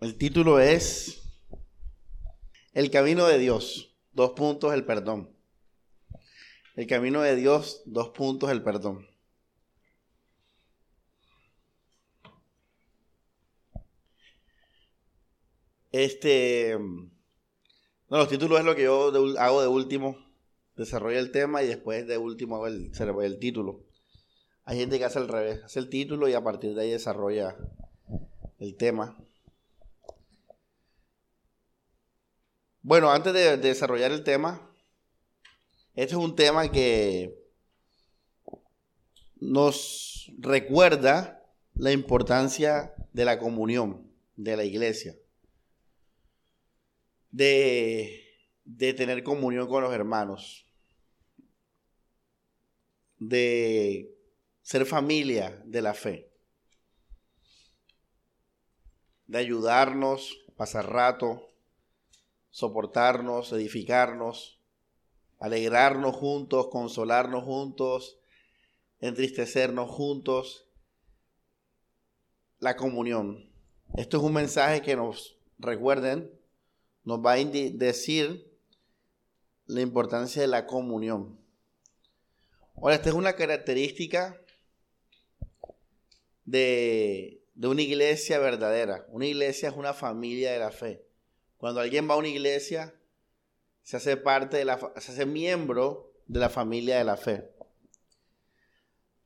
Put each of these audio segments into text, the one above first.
El título es El camino de Dios. Dos puntos, el perdón. El camino de Dios, dos puntos, el perdón. Este, no, los títulos es lo que yo hago de último. Desarrollo el tema y después de último hago el, el título. Hay gente que hace al revés, hace el título y a partir de ahí desarrolla el tema. Bueno, antes de, desarrollar el tema, este es un tema que nos recuerda la importancia de la comunión de la iglesia, de, de tener comunión con los hermanos, de ser familia de la fe, de ayudarnos, pasar rato, soportarnos, edificarnos, alegrarnos juntos, consolarnos juntos, entristecernos juntos, la comunión. Esto es un mensaje que nos recuerden, nos va a decir la importancia de la comunión. Ahora, esta es una característica de, una iglesia verdadera. Una iglesia es una familia de la fe. Cuando alguien va a una iglesia, se hace parte de la, se hace miembro de la familia de la fe.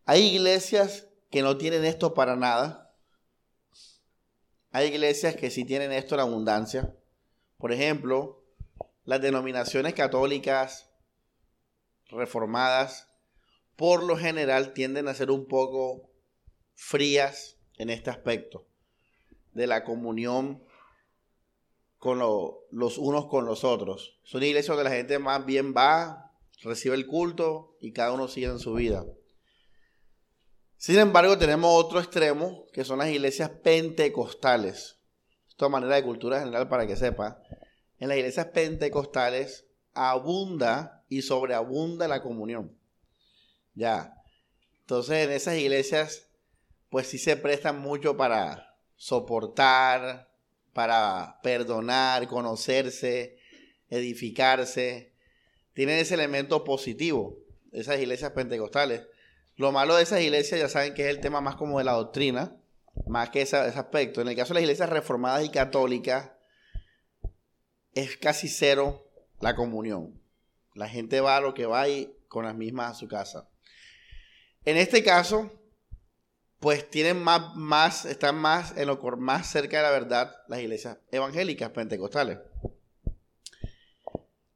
Hay iglesias que no tienen esto para nada. Hay iglesias que sí tienen esto en abundancia. Por ejemplo, las denominaciones católicas reformadas, por lo general tienden a ser un poco frías en este aspecto de la comunión con los unos con los otros. Son iglesias donde la gente más bien va, recibe el culto y cada uno sigue en su vida. Sin embargo, tenemos otro extremo, que son las iglesias pentecostales. Esto de manera de cultura general para que sepa. En las iglesias pentecostales abunda y sobreabunda la comunión. Ya. Entonces, en esas iglesias pues sí se prestan mucho para soportar, para perdonar, conocerse, edificarse. Tienen ese elemento positivo, esas iglesias pentecostales. Lo malo de esas iglesias ya saben que es el tema más como de la doctrina, más que ese, aspecto. En el caso de las iglesias reformadas y católicas, es casi cero la comunión. La gente va a lo que va y con las mismas a su casa. En este caso, pues tienen más, más, están más en lo más cerca de la verdad las iglesias evangélicas pentecostales.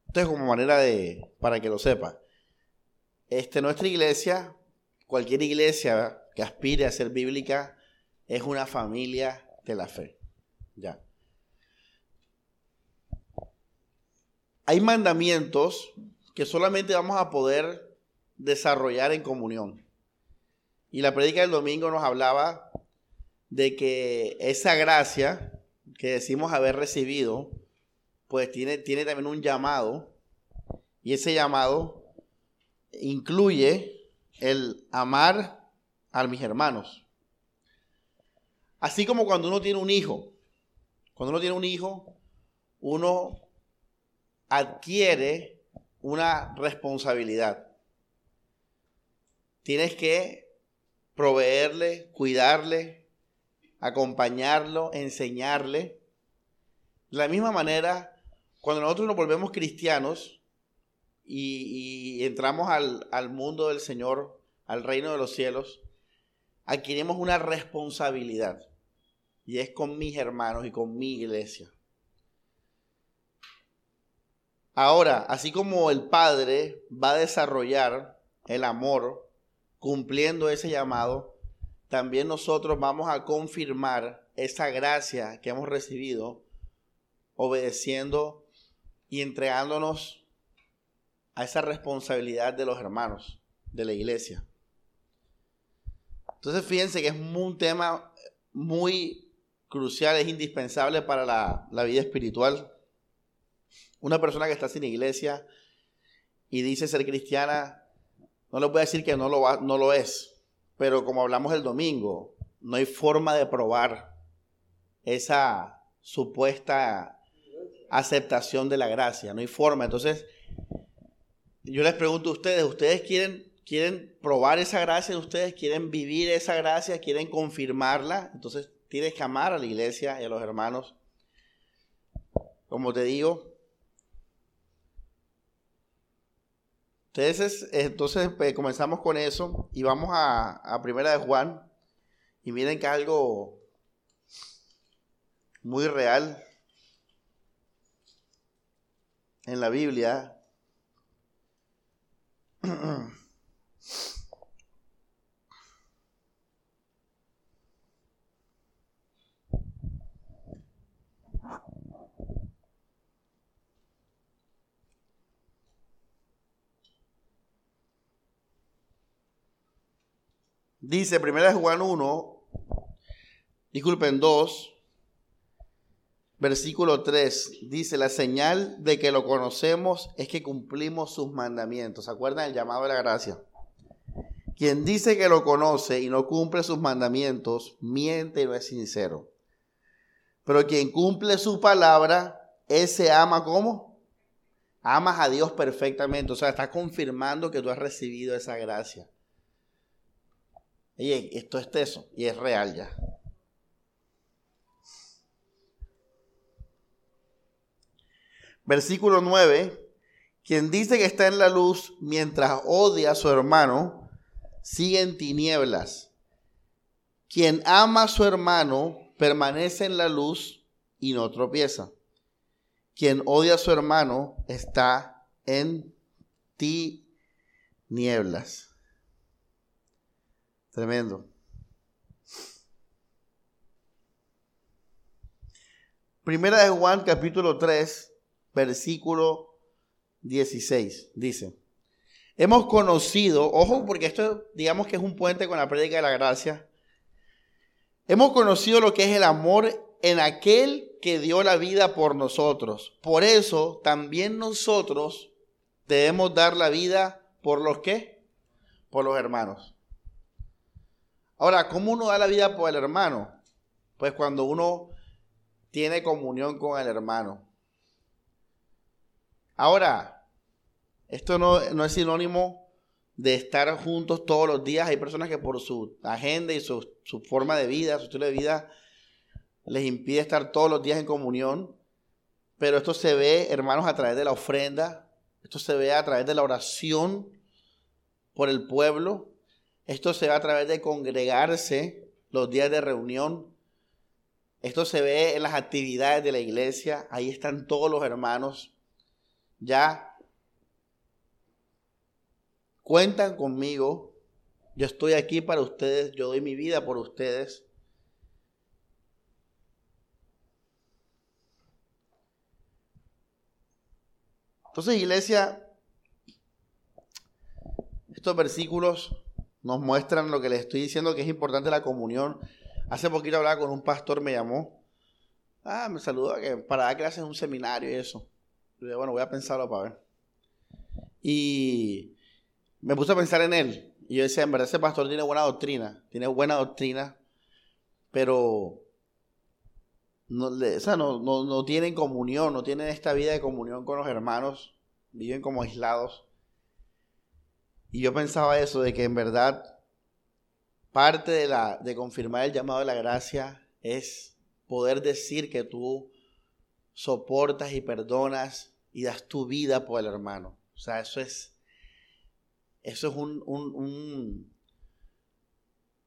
Entonces, como manera de, para que lo sepa, este, nuestra iglesia, cualquier iglesia que aspire a ser bíblica, es una familia de la fe. Ya. Hay mandamientos que solamente vamos a poder desarrollar en comunión. Y la predica del domingo nos hablaba de que esa gracia que decimos haber recibido, pues tiene, tiene también un llamado. Y ese llamado incluye el amar a mis hermanos. Así como cuando uno tiene un hijo. Cuando uno tiene un hijo, uno adquiere una responsabilidad. Tienes que proveerle, cuidarle, acompañarlo, enseñarle. De la misma manera, cuando nosotros nos volvemos cristianos y, entramos al, al mundo del Señor, al reino de los cielos, adquirimos una responsabilidad y es con mis hermanos y con mi iglesia. Ahora, así como el Padre va a desarrollar el amor cumpliendo ese llamado, también nosotros vamos a confirmar esa gracia que hemos recibido, obedeciendo y entregándonos a esa responsabilidad de los hermanos de la iglesia. Entonces fíjense que es un tema muy crucial, es indispensable para la, la vida espiritual. Una persona que está sin iglesia y dice ser cristiana, no les voy a decir que no lo, no lo es, pero como hablamos el domingo, no hay forma de probar esa supuesta aceptación de la gracia, no hay forma. Entonces, yo les pregunto a ustedes, ¿ustedes quieren, quieren probar esa gracia? ¿Ustedes quieren vivir esa gracia? ¿Quieren confirmarla? Entonces, tienes que amar a la iglesia y a los hermanos. Como te digo, Entonces, entonces pues, comenzamos con eso y vamos a, a Primera de Juan. Y miren que algo muy real en la Biblia. Dice, primera Juan 1, disculpen, 2, versículo 3, dice, la señal de que lo conocemos es que cumplimos sus mandamientos. ¿Se acuerdan el llamado de la gracia? Quien dice que lo conoce y no cumple sus mandamientos, miente y no es sincero. Pero quien cumple su palabra, ese ama como? Amas a Dios perfectamente. O sea, está confirmando que tú has recibido esa gracia. Oye, esto es teso y es real ya. Versículo 9. Quien dice que está en la luz mientras odia a su hermano, sigue en tinieblas. Quien ama a su hermano permanece en la luz y no tropieza. Quien odia a su hermano está en tinieblas. Tremendo. Primera de Juan capítulo 3, versículo 16, dice, hemos conocido, ojo porque esto digamos que es un puente con la prédica de la gracia, hemos conocido lo que es el amor en aquel que dio la vida por nosotros. Por eso también nosotros debemos dar la vida por los que? Por los hermanos. Ahora, ¿cómo uno da la vida por el hermano? Pues cuando uno tiene comunión con el hermano. Ahora, esto no, es sinónimo de estar juntos todos los días. Hay personas que por su agenda y su, su forma de vida, su estilo de vida, les impide estar todos los días en comunión. Pero esto se ve, hermanos, a través de la ofrenda. Esto se ve a través de la oración por el pueblo. Esto se ve a través de congregarse los días de reunión. Esto se ve en las actividades de la iglesia. Ahí están todos los hermanos. Ya cuentan conmigo. Yo estoy aquí para ustedes. Yo doy mi vida por ustedes. Entonces, iglesia, estos versículos nos muestran lo que les estoy diciendo, que es importante la comunión. Hace poquito hablaba con un pastor, me llamó. Ah, me saludó que para dar clases en un seminario y eso. Y dije, bueno, voy a pensarlo para ver. Y me puse a pensar en él. Y yo decía, en verdad ese pastor tiene buena doctrina, tiene buena doctrina, pero no, o sea, no, no, no tienen comunión, no tienen esta vida de comunión con los hermanos, viven como aislados. Y yo pensaba eso, de que en verdad parte de, la, de confirmar el llamado de la gracia es poder decir que tú soportas y perdonas y das tu vida por el hermano. O sea, eso es, eso es un, un,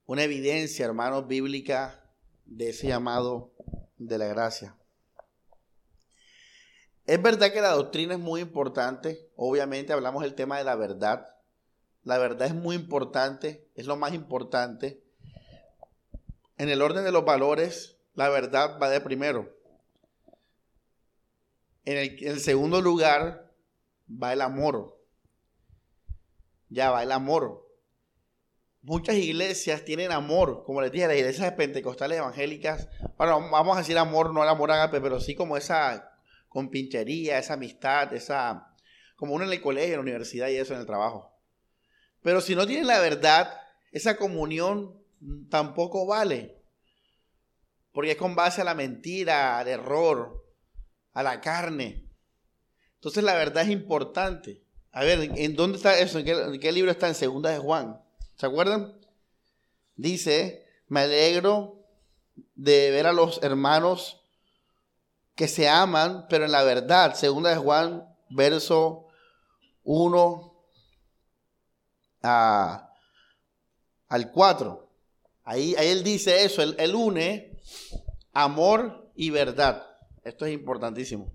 una evidencia, hermanos, bíblica de ese llamado de la gracia. Es verdad que la doctrina es muy importante. Obviamente hablamos del tema de la verdad. La verdad es muy importante, es lo más importante. En el orden de los valores, la verdad va de primero. En el, segundo lugar va el amor. Ya va el amor. Muchas iglesias tienen amor, como les dije, las iglesias pentecostales evangélicas. Bueno, vamos a decir amor, no el amor agape, pero sí como esa compinchería, esa amistad, esa. como uno en el colegio, en la universidad y eso en el trabajo. Pero si no tienen la verdad, esa comunión tampoco vale. porque es con base a la mentira, al error, a la carne. Entonces la verdad es importante. A ver, ¿en dónde está eso? ¿En qué, libro está? En Segunda de Juan. ¿Se acuerdan? Dice, me alegro de ver a los hermanos que se aman, pero en la verdad, Segunda de Juan, verso 1 al 4. Ahí, ahí, él dice eso, él, él une amor y verdad. Esto es importantísimo.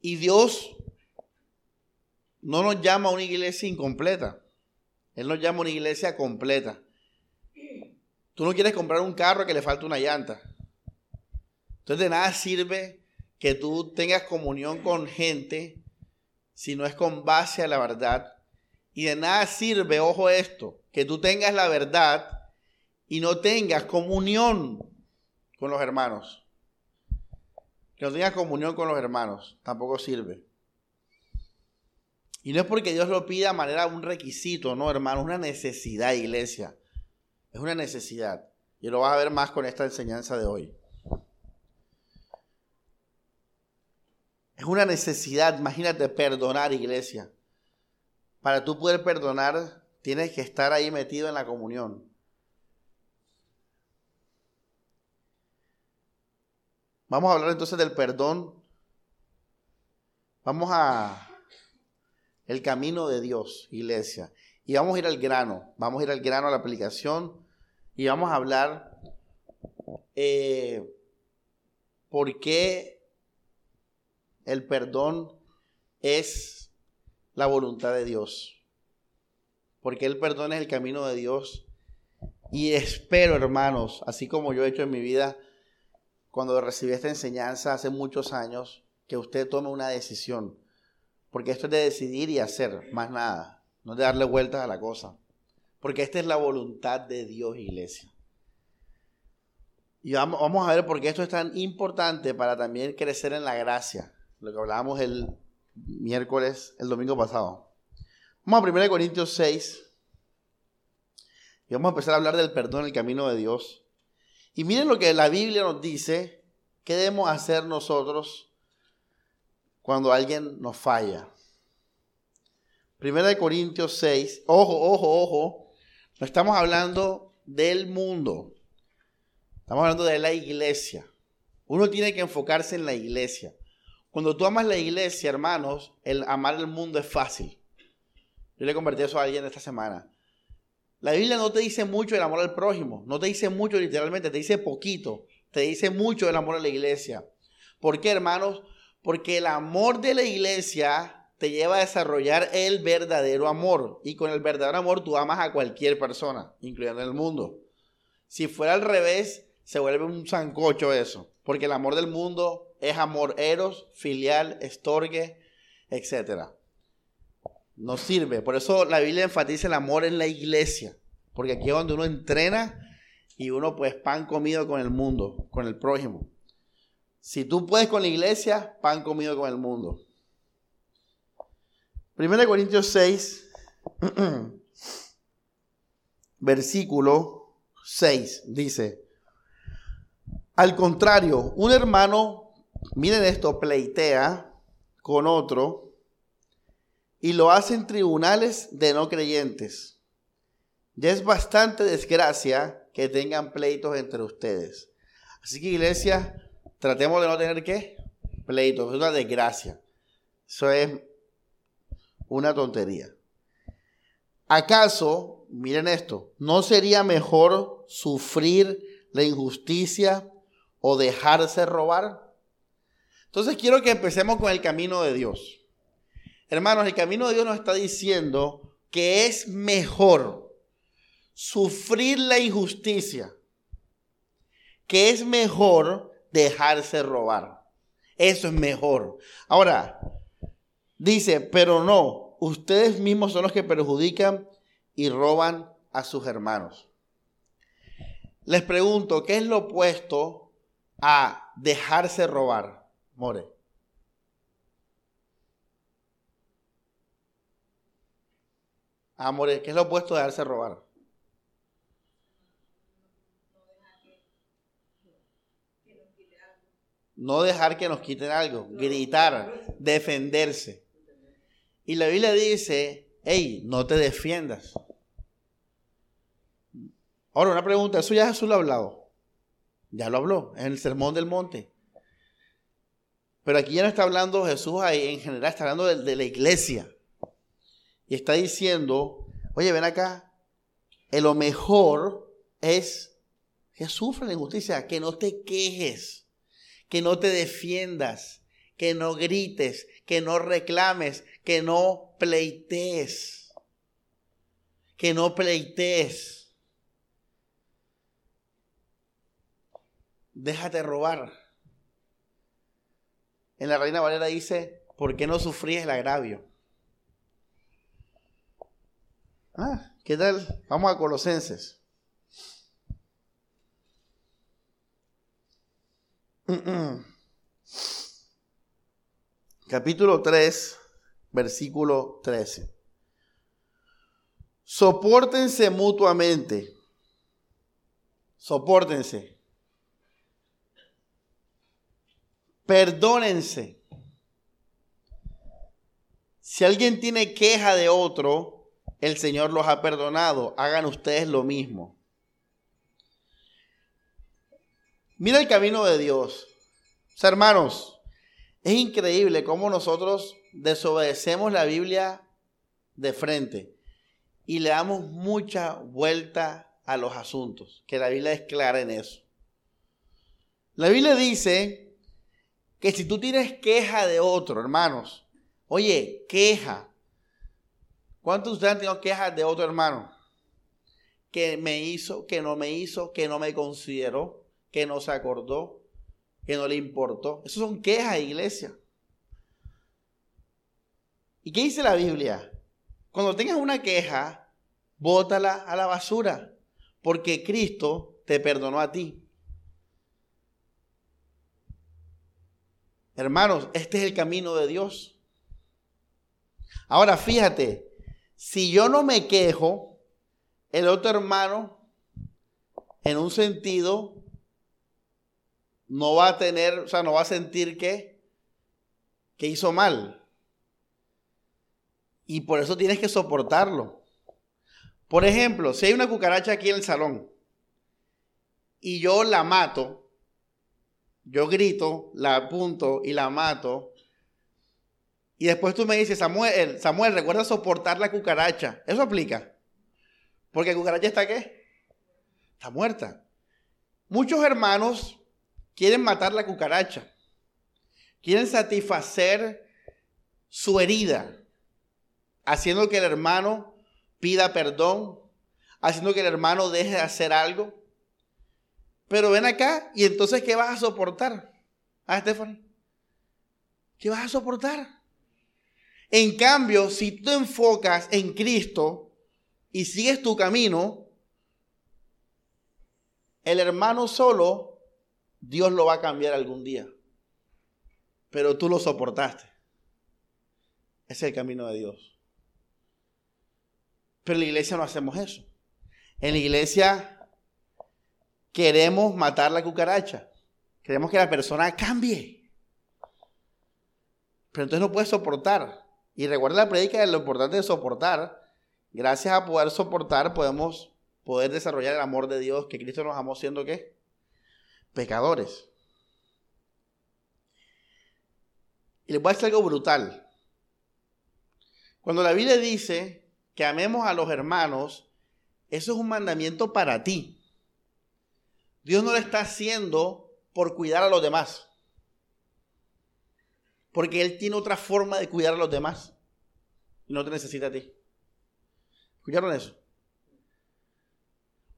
Y Dios no nos llama a una iglesia incompleta. Él nos llama a una iglesia completa. Tú no quieres comprar un carro que le falta una llanta. Entonces de nada sirve que tú tengas comunión con gente si no es con base a la verdad. Y de nada sirve, ojo esto, que tú tengas la verdad y no tengas comunión con los hermanos. Que no tengas comunión con los hermanos, tampoco sirve. Y no es porque Dios lo pida de manera un requisito, no, hermano, una necesidad, iglesia. Es una necesidad. Y lo vas a ver más con esta enseñanza de hoy. Es una necesidad, imagínate, perdonar, iglesia. Para tú poder perdonar, tienes que estar ahí metido en la comunión. Vamos a hablar entonces del perdón. Vamos a el camino de Dios, iglesia. Y vamos a ir al grano, vamos a ir al grano a la aplicación y vamos a hablar eh, por qué el perdón es la voluntad de Dios. Porque el perdón es el camino de Dios. Y espero, hermanos, así como yo he hecho en mi vida, cuando recibí esta enseñanza hace muchos años, que usted tome una decisión porque esto es de decidir y hacer, más nada. No de darle vueltas a la cosa. Porque esta es la voluntad de Dios, iglesia. Y vamos, a ver por qué esto es tan importante para también crecer en la gracia. Lo que hablábamos el miércoles, el domingo pasado. Vamos a 1 Corintios 6. Y vamos a empezar a hablar del perdón en el camino de Dios. Y miren lo que la Biblia nos dice. ¿Qué debemos hacer nosotros cuando alguien nos falla. Primera de Corintios 6, ojo, ojo, ojo, no estamos hablando del mundo, estamos hablando de la iglesia. Uno tiene que enfocarse en la iglesia. Cuando tú amas la iglesia, hermanos, el amar el mundo es fácil. Yo le convertí eso a alguien esta semana. La Biblia no te dice mucho del amor al prójimo, no te dice mucho literalmente, te dice poquito, te dice mucho del amor a la iglesia. ¿Por qué, hermanos? Porque el amor de la iglesia te lleva a desarrollar el verdadero amor. Y con el verdadero amor tú amas a cualquier persona, incluyendo el mundo. Si fuera al revés, se vuelve un zancocho eso. Porque el amor del mundo es amor eros, filial, estorgue, etc. No sirve. Por eso la Biblia enfatiza el amor en la iglesia. Porque aquí es donde uno entrena y uno pues pan comido con el mundo, con el prójimo. Si tú puedes con la iglesia, pan comido con el mundo. 1 Corintios 6, versículo 6, dice, al contrario, un hermano, miren esto, pleitea con otro y lo hace en tribunales de no creyentes. Ya es bastante desgracia que tengan pleitos entre ustedes. Así que iglesia, Tratemos de no tener qué? Pleito. Es una desgracia. Eso es una tontería. ¿Acaso, miren esto, no sería mejor sufrir la injusticia o dejarse robar? Entonces quiero que empecemos con el camino de Dios. Hermanos, el camino de Dios nos está diciendo que es mejor sufrir la injusticia, que es mejor dejarse robar. Eso es mejor. Ahora, dice, pero no, ustedes mismos son los que perjudican y roban a sus hermanos. Les pregunto, ¿qué es lo opuesto a dejarse robar? More. Ah, More, ¿qué es lo opuesto a dejarse robar? No dejar que nos quiten algo, gritar, defenderse. Y la Biblia dice, hey, no te defiendas. Ahora, una pregunta, ¿eso ya Jesús lo ha hablado? Ya lo habló, en el Sermón del Monte. Pero aquí ya no está hablando Jesús ahí, en general está hablando de, la iglesia. Y está diciendo, oye, ven acá, lo mejor es que sufra la injusticia, que no te quejes, que no te defiendas, que no grites, que no reclames, que no pleitees, que no pleitees. Déjate robar. En la Reina Valera dice, ¿por qué no sufrías el agravio? Ah, ¿qué tal? Vamos a Colosenses. Capítulo 3, versículo 13. Sopórtense mutuamente. Sopórtense. Perdónense. Si alguien tiene queja de otro, el Señor los ha perdonado. Hagan ustedes lo mismo. Mira el camino de Dios. hermanos, es increíble cómo nosotros desobedecemos la Biblia de frente y le damos mucha vuelta a los asuntos, que la Biblia es clara en eso. La Biblia dice que si tú tienes queja de otro, hermanos, oye, queja. ¿Cuántos de ustedes han tenido quejas de otro hermano? Que me hizo, que no me hizo, que no me consideró que no se acordó, que no le importó. Eso son quejas, iglesia. ¿Y qué dice la Biblia? Cuando tengas una queja, bótala a la basura, porque Cristo te perdonó a ti. Hermanos, este es el camino de Dios. Ahora fíjate, si yo no me quejo, el otro hermano, en un sentido, no va a tener, o sea, no va a sentir que, que hizo mal. Y por eso tienes que soportarlo. Por ejemplo, si hay una cucaracha aquí en el salón y yo la mato, yo grito, la apunto y la mato, y después tú me dices, Samuel, Samuel, recuerda soportar la cucaracha. Eso aplica. Porque la cucaracha está qué? Está muerta. Muchos hermanos quieren matar la cucaracha, quieren satisfacer su herida, haciendo que el hermano pida perdón, haciendo que el hermano deje de hacer algo. Pero ven acá y entonces, ¿qué vas a soportar? Ah, Stephanie. ¿Qué vas a soportar? En cambio, si tú enfocas en Cristo y sigues tu camino, el hermano solo Dios lo va a cambiar algún día. Pero tú lo soportaste. Ese es el camino de Dios. Pero en la iglesia no hacemos eso. En la iglesia queremos matar la cucaracha. Queremos que la persona cambie. Pero entonces no puedes soportar. Y recuerda la predica de lo importante de soportar. Gracias a poder soportar podemos poder desarrollar el amor de Dios que Cristo nos amó siendo qué? pecadores. Y les voy a decir algo brutal. Cuando la Biblia dice que amemos a los hermanos, eso es un mandamiento para ti. Dios no lo está haciendo por cuidar a los demás. Porque Él tiene otra forma de cuidar a los demás. Y no te necesita a ti. ¿Escucharon eso?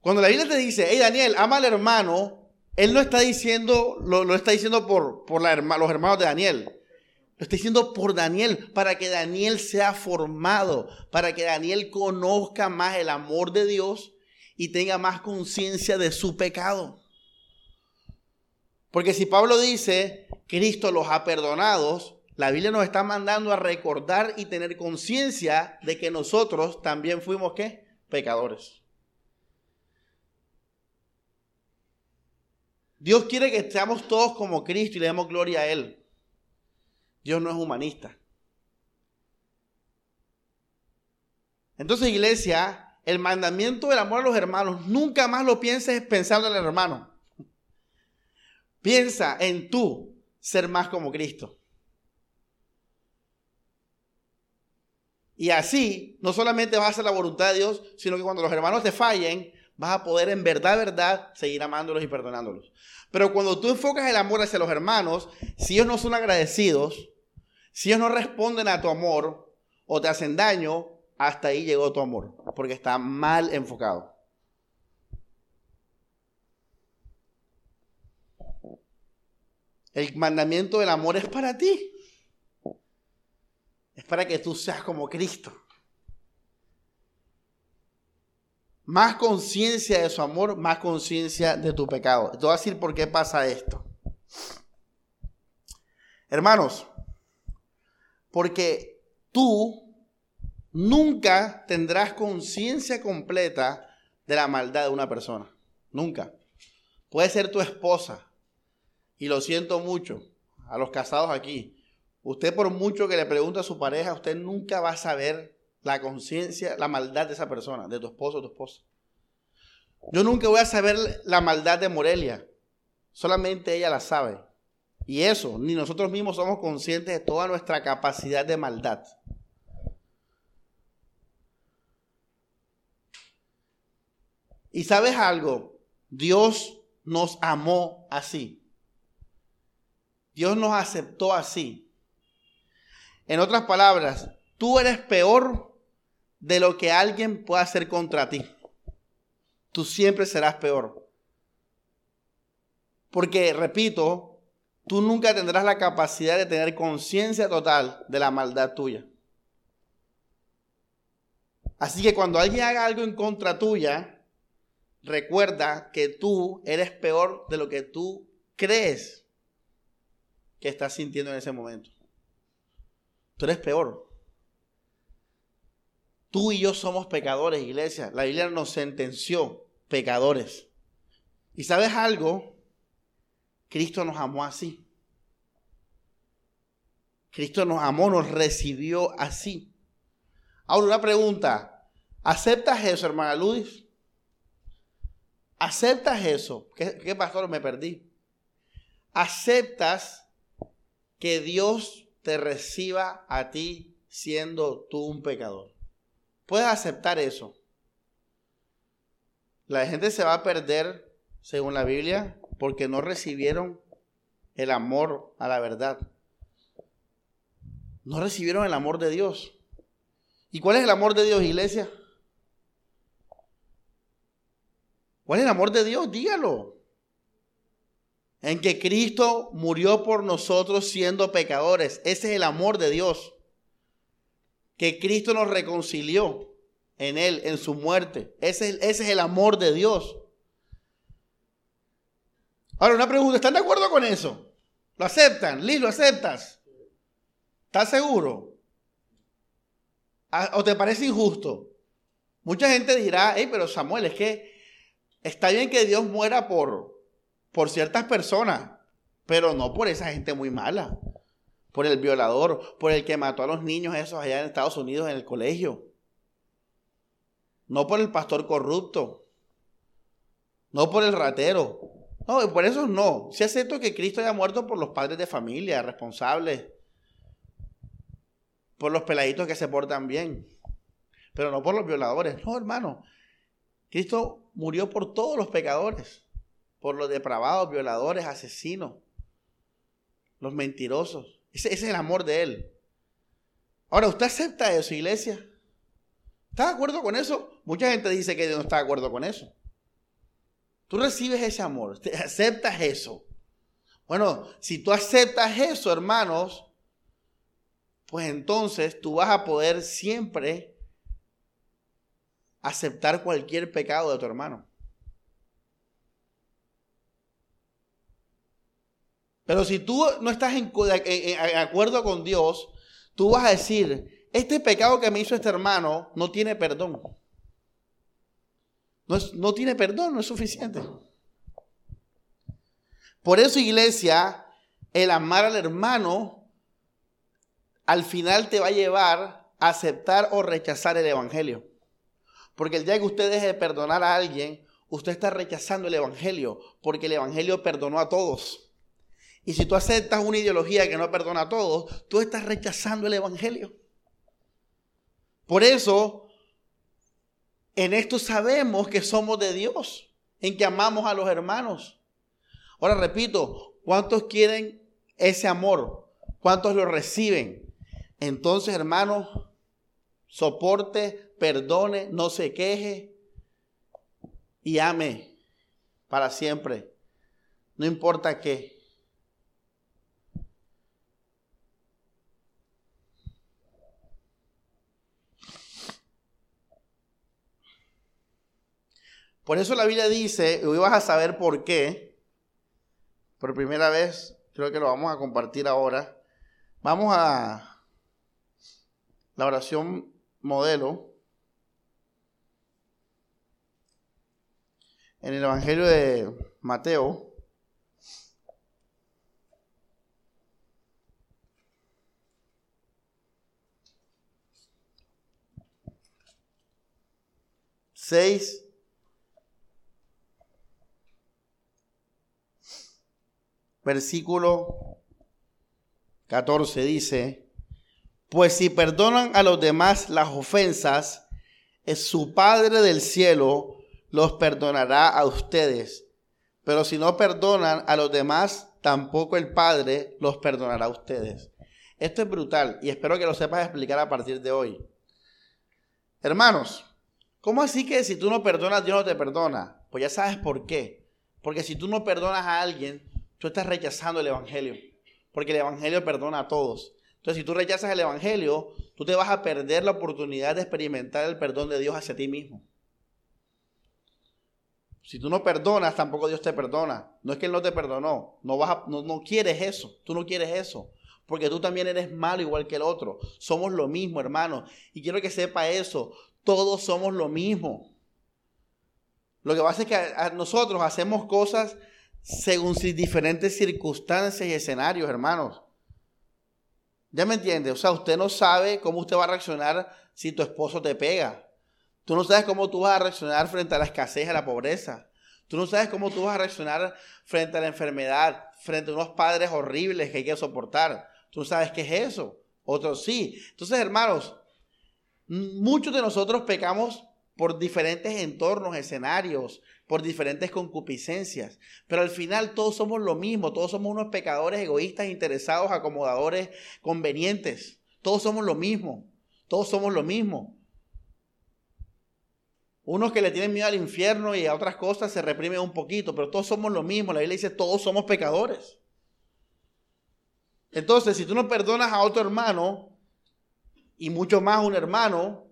Cuando la Biblia te dice, hey Daniel, ama al hermano, él no está diciendo, lo, está diciendo por, por los hermanos de Daniel. Lo está diciendo por Daniel, para que Daniel sea formado, para que Daniel conozca más el amor de Dios y tenga más conciencia de su pecado. Porque si Pablo dice, Cristo los ha perdonado, la Biblia nos está mandando a recordar y tener conciencia de que nosotros también fuimos, ¿qué? Pecadores. Dios quiere que estemos todos como Cristo y le demos gloria a Él. Dios no es humanista. Entonces, iglesia, el mandamiento del amor a los hermanos, nunca más lo pienses pensando en el hermano. Piensa en tú ser más como Cristo. Y así, no solamente vas a hacer la voluntad de Dios, sino que cuando los hermanos te fallen, vas a poder en verdad, verdad, seguir amándolos y perdonándolos. Pero cuando tú enfocas el amor hacia los hermanos, si ellos no son agradecidos, si ellos no responden a tu amor o te hacen daño, hasta ahí llegó tu amor, porque está mal enfocado. El mandamiento del amor es para ti. Es para que tú seas como Cristo. Más conciencia de su amor, más conciencia de tu pecado. Te voy a decir por qué pasa esto. Hermanos, porque tú nunca tendrás conciencia completa de la maldad de una persona. Nunca. Puede ser tu esposa. Y lo siento mucho a los casados aquí. Usted por mucho que le pregunte a su pareja, usted nunca va a saber la conciencia, la maldad de esa persona, de tu esposo o tu esposa. Yo nunca voy a saber la maldad de Morelia. Solamente ella la sabe. Y eso, ni nosotros mismos somos conscientes de toda nuestra capacidad de maldad. Y sabes algo, Dios nos amó así. Dios nos aceptó así. En otras palabras, tú eres peor de lo que alguien pueda hacer contra ti. Tú siempre serás peor. Porque, repito, tú nunca tendrás la capacidad de tener conciencia total de la maldad tuya. Así que cuando alguien haga algo en contra tuya, recuerda que tú eres peor de lo que tú crees que estás sintiendo en ese momento. Tú eres peor. Tú y yo somos pecadores, iglesia. La Biblia nos sentenció pecadores. ¿Y sabes algo? Cristo nos amó así. Cristo nos amó, nos recibió así. Ahora una pregunta. ¿Aceptas eso, hermana Ludis? ¿Aceptas eso? ¿Qué, ¿Qué, pastor? Me perdí. ¿Aceptas que Dios te reciba a ti siendo tú un pecador. Puedes aceptar eso. La gente se va a perder, según la Biblia, porque no recibieron el amor a la verdad. No recibieron el amor de Dios. ¿Y cuál es el amor de Dios, iglesia? ¿Cuál es el amor de Dios? Dígalo en que Cristo murió por nosotros siendo pecadores. Ese es el amor de Dios. Que Cristo nos reconcilió en Él, en su muerte. Ese, es el amor de Dios. Ahora, una pregunta, ¿están de acuerdo con eso? ¿Lo aceptan? Liz, ¿lo aceptas? ¿Estás seguro? Ah, ¿O te parece injusto? Mucha gente dirá, hey, pero Samuel, es que está bien que Dios muera por, por ciertas personas, pero no por esa gente muy mala, por el violador, por el que mató a los niños esos allá en Estados Unidos en el colegio, no por el pastor corrupto, no por el ratero, no, por eso no. Si acepto que Cristo haya muerto por los padres de familia, responsables, por los peladitos que se portan bien, pero no por los violadores. No, hermano. Cristo murió por todos los pecadores por los depravados, violadores, asesinos, los mentirosos. Ese, es el amor de Él. Ahora, ¿usted acepta eso, iglesia? ¿Está de acuerdo con eso? Mucha gente dice que no está de acuerdo con eso. Tú recibes ese amor, aceptas eso. Bueno, si tú aceptas eso, hermanos, pues entonces tú vas a poder siempre aceptar cualquier pecado de tu hermano. Pero si tú no estás en, acuerdo con Dios, tú vas a decir, este pecado que me hizo este hermano no tiene perdón. No, no tiene perdón, no es suficiente. Por eso, iglesia, el amar al hermano al final te va a llevar a aceptar o rechazar el Evangelio. Porque el día que usted deje de perdonar a alguien, usted está rechazando el Evangelio, porque el Evangelio perdonó a todos. Y si tú aceptas una ideología que no perdona a todos, tú estás rechazando el Evangelio. Por eso, en esto sabemos que somos de Dios, en que amamos a los hermanos. Ahora repito, ¿cuántos quieren ese amor? ¿Cuántos lo reciben? Entonces, hermanos, soporte, perdone, no se queje y ame para siempre. No importa qué. Por eso la Biblia dice, hoy vas a saber por qué, por primera vez, creo que lo vamos a compartir ahora. Vamos a la oración modelo. En el Evangelio de Mateo, seis versículo 14 dice, pues si perdonan a los demás las ofensas, su Padre del cielo los perdonará a ustedes. Pero si no perdonan a los demás, tampoco el Padre los perdonará a ustedes. Esto es brutal y espero que lo sepas explicar a partir de hoy. Hermanos, ¿cómo así que si tú no perdonas, Dios no te perdona? Pues ya sabes por qué. Porque si tú no perdonas a alguien, tú estás rechazando el Evangelio, porque el Evangelio perdona a todos. Entonces, si tú rechazas el Evangelio, tú te vas a perder la oportunidad de experimentar el perdón de Dios hacia ti mismo. Si tú no perdonas, tampoco Dios te perdona. No es que Él no te perdonó, no, vas no, no quieres eso, tú no quieres eso. Porque tú también eres malo igual que el otro. Somos lo mismo, hermano. Y quiero que sepa eso. Todos somos lo mismo. Lo que pasa es que nosotros hacemos cosas según diferentes circunstancias y escenarios, hermanos. ¿Ya me entiende? O sea, usted no sabe cómo usted va a reaccionar si tu esposo te pega. Tú no sabes cómo tú vas a reaccionar frente a la escasez, a la pobreza. Tú no sabes cómo tú vas a reaccionar frente a la enfermedad, frente a unos padres horribles que hay que soportar. Tú sabes qué es eso. Otros sí. Entonces, hermanos, muchos de nosotros pecamos por diferentes entornos, escenarios, por diferentes concupiscencias. Pero al final todos somos lo mismo, todos somos unos pecadores egoístas, interesados, acomodadores, convenientes. Todos somos lo mismo, todos somos lo mismo. Unos que le tienen miedo al infierno y a otras cosas se reprimen un poquito, pero todos somos lo mismo. La Biblia dice, todos somos pecadores. Entonces, si tú no perdonas a otro hermano, y mucho más a un hermano,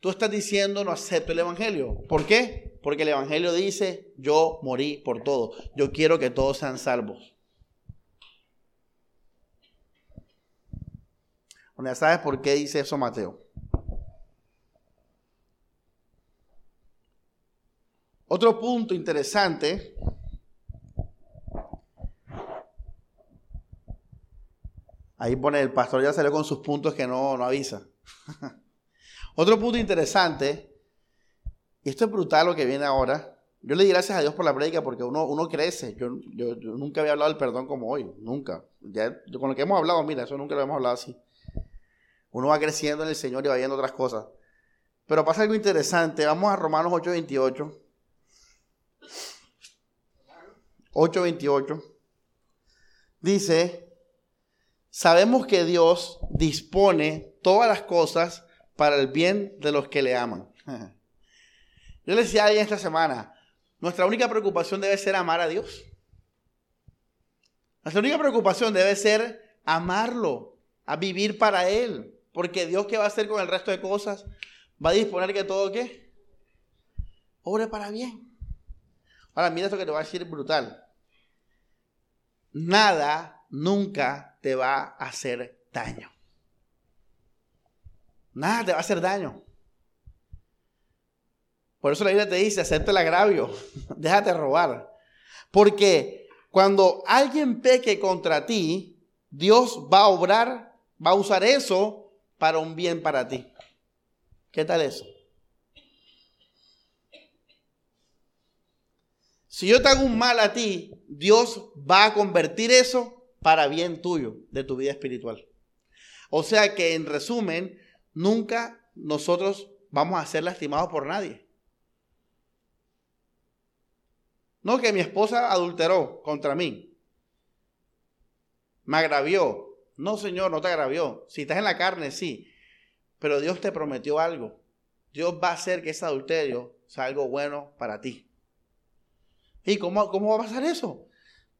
tú estás diciendo no acepto el Evangelio. ¿Por qué? Porque el Evangelio dice, yo morí por todo. Yo quiero que todos sean salvos. Bueno, ¿sabes por qué dice eso Mateo? Otro punto interesante. Ahí pone el pastor ya salió con sus puntos que no, no avisa. Otro punto interesante y esto es brutal lo que viene ahora. Yo le di gracias a Dios por la prédica porque uno, uno crece. Yo, yo, nunca había hablado del perdón como hoy, nunca. Ya, con lo que hemos hablado, mira, eso nunca lo hemos hablado así. Uno va creciendo en el Señor y va viendo otras cosas. Pero pasa algo interesante. Vamos a Romanos 8:28. 8:28. Dice, sabemos que Dios dispone todas las cosas para el bien de los que le aman. Yo le decía a alguien esta semana, nuestra única preocupación debe ser amar a Dios. Nuestra única preocupación debe ser amarlo, a vivir para Él. Porque Dios, ¿qué va a hacer con el resto de cosas? Va a disponer que todo, ¿qué? Obre para bien. Ahora, mira esto que te va a decir brutal. Nada nunca te va a hacer daño. Nada te va a hacer daño. Por eso la Biblia te dice, acepta el agravio, déjate robar. Porque Cuando alguien peque contra ti, Dios va a obrar, va a usar eso para un bien para ti. ¿Qué tal eso? Si yo te hago un mal a ti, Dios va a convertir eso para bien tuyo, de tu vida espiritual. O sea que en resumen, nunca nosotros vamos a ser lastimados por nadie. No que mi esposa adulteró contra mí. Me agravió. No, Señor, no te agravió. Si estás en la carne, sí. Pero Dios te prometió algo. Dios va a hacer que ese adulterio sea algo bueno para ti. ¿Y cómo, cómo va a pasar eso?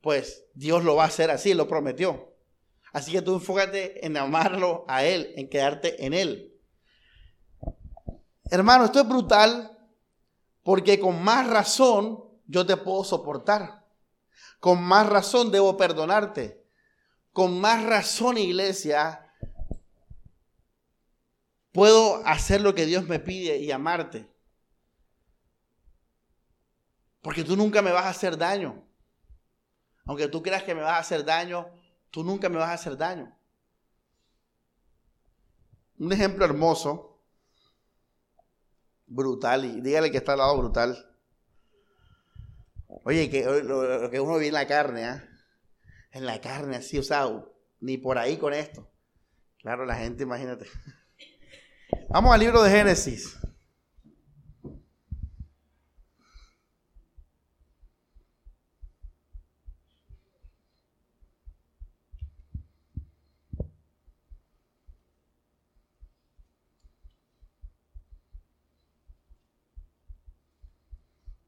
Pues Dios lo va a hacer así, lo prometió. Así que tú enfócate en amarlo a Él, en quedarte en Él. Hermano, esto es brutal porque con más razón yo te puedo soportar. Con más razón debo perdonarte. Con más razón, iglesia, puedo hacer lo que Dios me pide y amarte. Porque tú nunca me vas a hacer daño. Aunque tú creas que me vas a hacer daño, tú nunca me vas a hacer daño. Un ejemplo hermoso, brutal, y dígale que está al lado brutal. Oye, que lo, que uno ve en la carne, ¿ah? En la carne, así, o sea, ni por ahí con esto. Claro, la gente, imagínate. Vamos al libro de Génesis.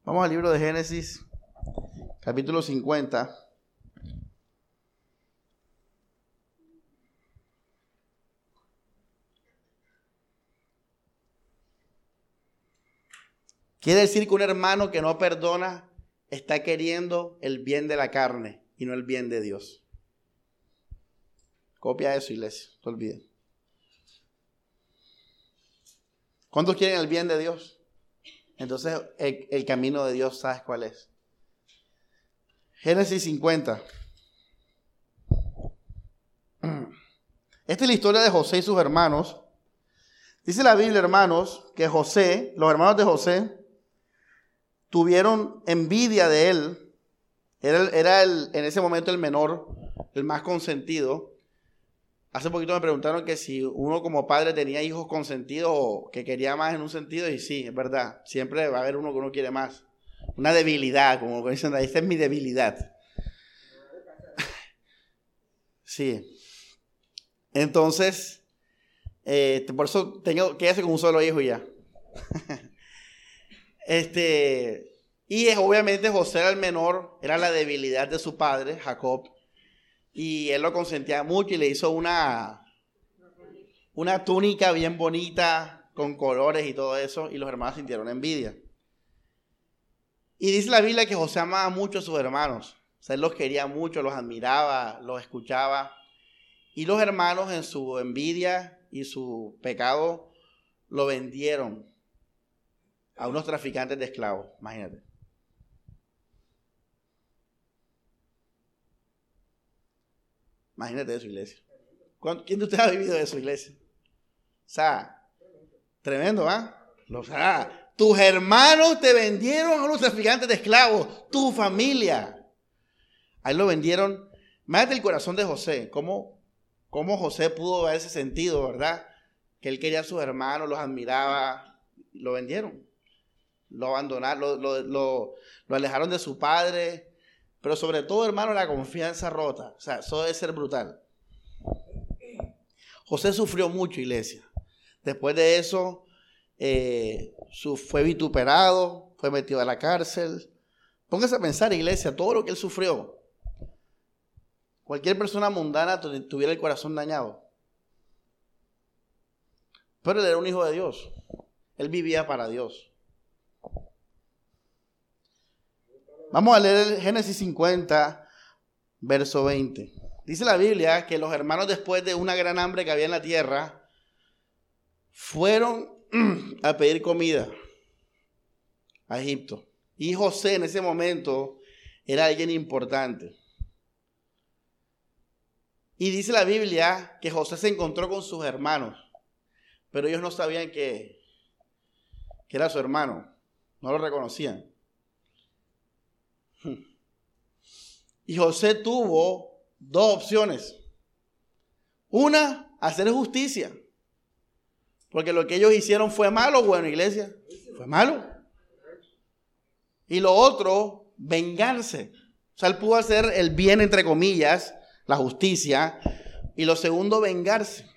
Vamos al libro de Génesis, capítulo 50. Quiere decir que un hermano que no perdona está queriendo el bien de la carne y no el bien de Dios. Copia eso, iglesia, no olviden. ¿Cuántos quieren el bien de Dios? Entonces, el, camino de Dios, ¿sabes cuál es? Génesis 50. Esta es la historia de José y sus hermanos. Dice la Biblia, hermanos, que José, los hermanos de José, tuvieron envidia de él. Era, era el, en ese momento el menor, el más consentido. Hace poquito me preguntaron que si uno como padre tenía hijos consentidos o que quería más en un sentido, y sí, es verdad. Siempre va a haber uno que uno quiere más. Una debilidad, como dicen, esta es mi debilidad. Sí. Entonces, eh, por eso tengo que hacer con un solo hijo ya. este, y obviamente José era el menor, era la debilidad de su padre, Jacob. Y él lo consentía mucho y le hizo una, una túnica bien bonita con colores y todo eso. Y los hermanos sintieron envidia. Y dice la Biblia que José amaba mucho a sus hermanos. O sea, él los quería mucho, los admiraba, los escuchaba. Y los hermanos en su envidia y su pecado lo vendieron a unos traficantes de esclavos. Imagínate. Imagínate eso, iglesia. ¿Quién de ustedes ha vivido eso, iglesia? O sea, tremendo, ¿ah? O sea, tus hermanos te vendieron a los traficantes de esclavos, tu familia. Ahí lo vendieron. Imagínate el corazón de José, cómo, cómo José pudo ver ese sentido, ¿verdad? Que él quería a sus hermanos, los admiraba, lo vendieron. Lo abandonaron, lo, lo alejaron de su padre, pero sobre todo, hermano, la confianza rota. O sea, eso debe ser brutal. José sufrió mucho, iglesia. Después de eso, eh, fue vituperado, fue metido a la cárcel. Póngase a pensar, iglesia, todo lo que él sufrió. Cualquier persona mundana tuviera el corazón dañado. Pero él era un hijo de Dios. Él vivía para Dios. Vamos a leer Génesis 50, verso 20. Dice la Biblia que los hermanos después de una gran hambre que había en la tierra, fueron a pedir comida a Egipto. Y José en ese momento era alguien importante. Y dice la Biblia que José se encontró con sus hermanos, pero ellos no sabían que, que era su hermano, no lo reconocían. Y José tuvo dos opciones. Una, hacer justicia. Porque lo que ellos hicieron fue malo, bueno, iglesia. Fue malo. Y lo otro, vengarse. O sea, él pudo hacer el bien, entre comillas, la justicia. Y lo segundo, vengarse.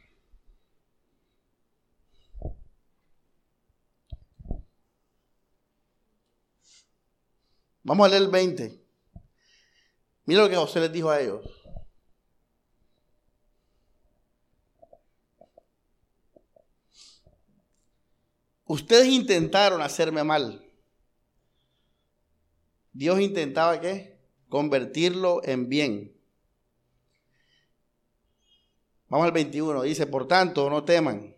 Vamos a leer el 20. Mira lo que José les dijo a ellos. Ustedes intentaron hacerme mal. Dios intentaba qué? Convertirlo en bien. Vamos al 21. Dice, por tanto, no teman.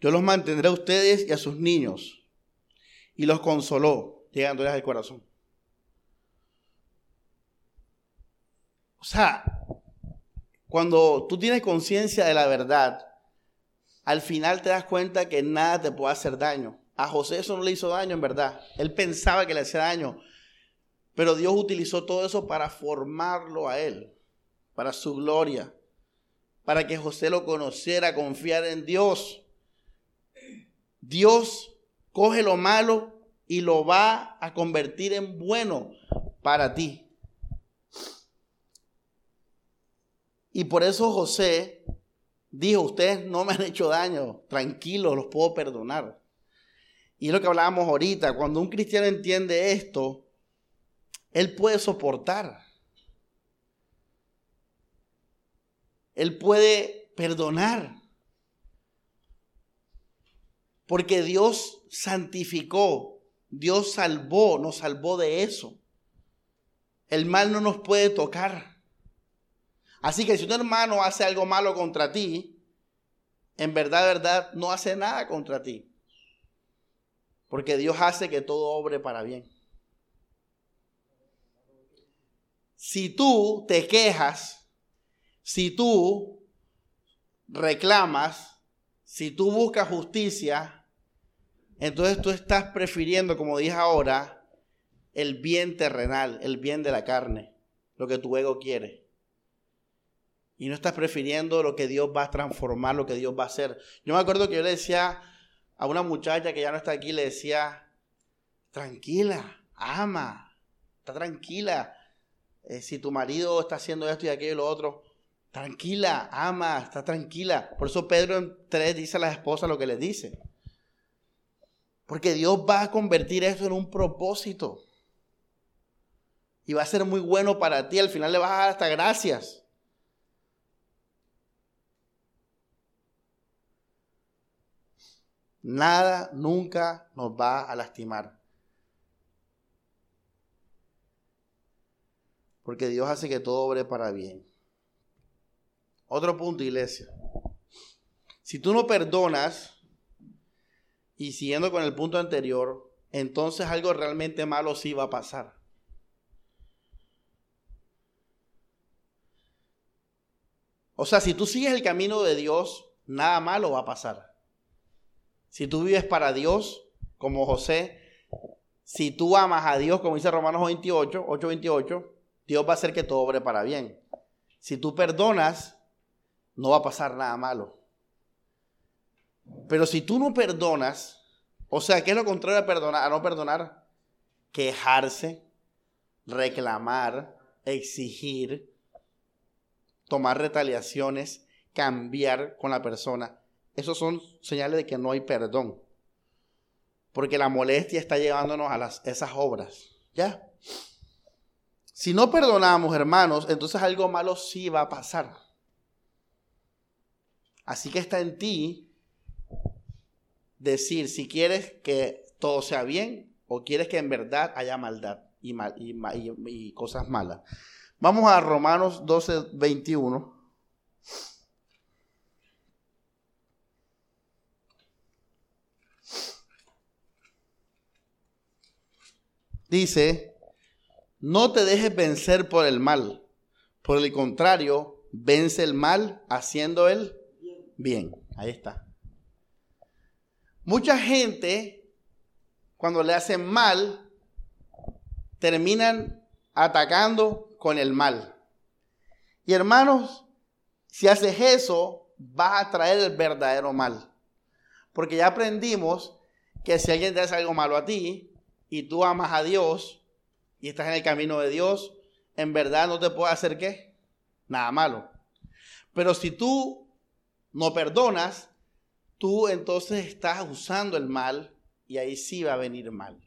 Yo los mantendré a ustedes y a sus niños. Y los consoló, llegándoles al corazón. O sea, cuando tú tienes conciencia de la verdad, al final te das cuenta que nada te puede hacer daño. A José eso no le hizo daño en verdad. Él pensaba que le hacía daño. Pero Dios utilizó todo eso para formarlo a él, para su gloria, para que José lo conociera, confiar en Dios. Dios coge lo malo y lo va a convertir en bueno para ti. Y por eso José dijo, ustedes no me han hecho daño, tranquilo, los puedo perdonar. Y es lo que hablábamos ahorita, cuando un cristiano entiende esto, él puede soportar. Él puede perdonar. Porque Dios santificó, Dios salvó, nos salvó de eso. El mal no nos puede tocar. Así que si un hermano hace algo malo contra ti, en verdad, verdad, no hace nada contra ti. Porque Dios hace que todo obre para bien. Si tú te quejas, si tú reclamas, si tú buscas justicia, entonces tú estás prefiriendo, como dije ahora, el bien terrenal, el bien de la carne, lo que tu ego quiere. Y no estás prefiriendo lo que Dios va a transformar, lo que Dios va a hacer. Yo me acuerdo que yo le decía a una muchacha que ya no está aquí, le decía, tranquila, ama, está tranquila. Eh, si tu marido está haciendo esto y aquello y lo otro, Tranquila, ama, está tranquila. Por eso Pedro en 3 dice a la esposa lo que le dice. Porque Dios va a convertir esto en un propósito. Y va a ser muy bueno para ti. Al final le vas a dar hasta gracias. Nada nunca nos va a lastimar. Porque Dios hace que todo obre para bien. Otro punto, iglesia. Si tú no perdonas, y siguiendo con el punto anterior, entonces algo realmente malo sí va a pasar. O sea, si tú sigues el camino de Dios, nada malo va a pasar. Si tú vives para Dios, como José, si tú amas a Dios, como dice Romanos 28, 8:28, Dios va a hacer que todo obre para bien. Si tú perdonas, no va a pasar nada malo. Pero si tú no perdonas, o sea, ¿qué es lo contrario a perdonar? A no perdonar, quejarse, reclamar, exigir, tomar retaliaciones, cambiar con la persona. Esos son señales de que no hay perdón. Porque la molestia está llevándonos a las, esas obras. ¿Ya? Si no perdonamos, hermanos, entonces algo malo sí va a pasar. Así que está en ti decir si quieres que todo sea bien o quieres que en verdad haya maldad y, y, cosas malas. Vamos a Romanos 12, 21. Dice, no te dejes vencer por el mal. Por el contrario, vence el mal haciendo el bien. Ahí está. Mucha gente, cuando le hacen mal, terminan atacando con el mal. Y hermanos, si haces eso, vas a traer el verdadero mal. Porque ya aprendimos que si alguien te hace algo malo a ti y tú amas a Dios y estás en el camino de Dios, en verdad no te puede hacer qué? Nada malo. Pero si tú no perdonas, tú entonces estás usando el mal y ahí sí va a venir mal.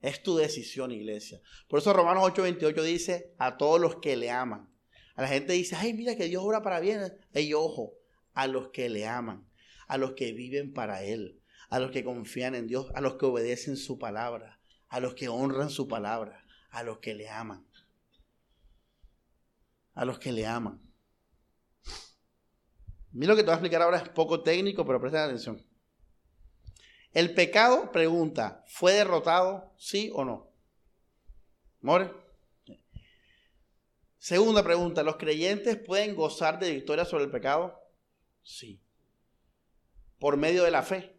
Es tu decisión, iglesia. Por eso Romanos 8:28 dice, a todos los que le aman. A la gente dice, ay, mira que Dios obra para bien. Y ojo, a los que le aman, a los que viven para Él, a los que confían en Dios, a los que obedecen su palabra, a los que honran su palabra, a los que le aman. A los que le aman. Mira lo que te voy a explicar ahora es poco técnico, pero presten atención. El pecado, pregunta, ¿fue derrotado? ¿Sí o no? ¿More? Segunda pregunta, ¿los creyentes pueden gozar de victoria sobre el pecado? Sí. Por medio de la fe.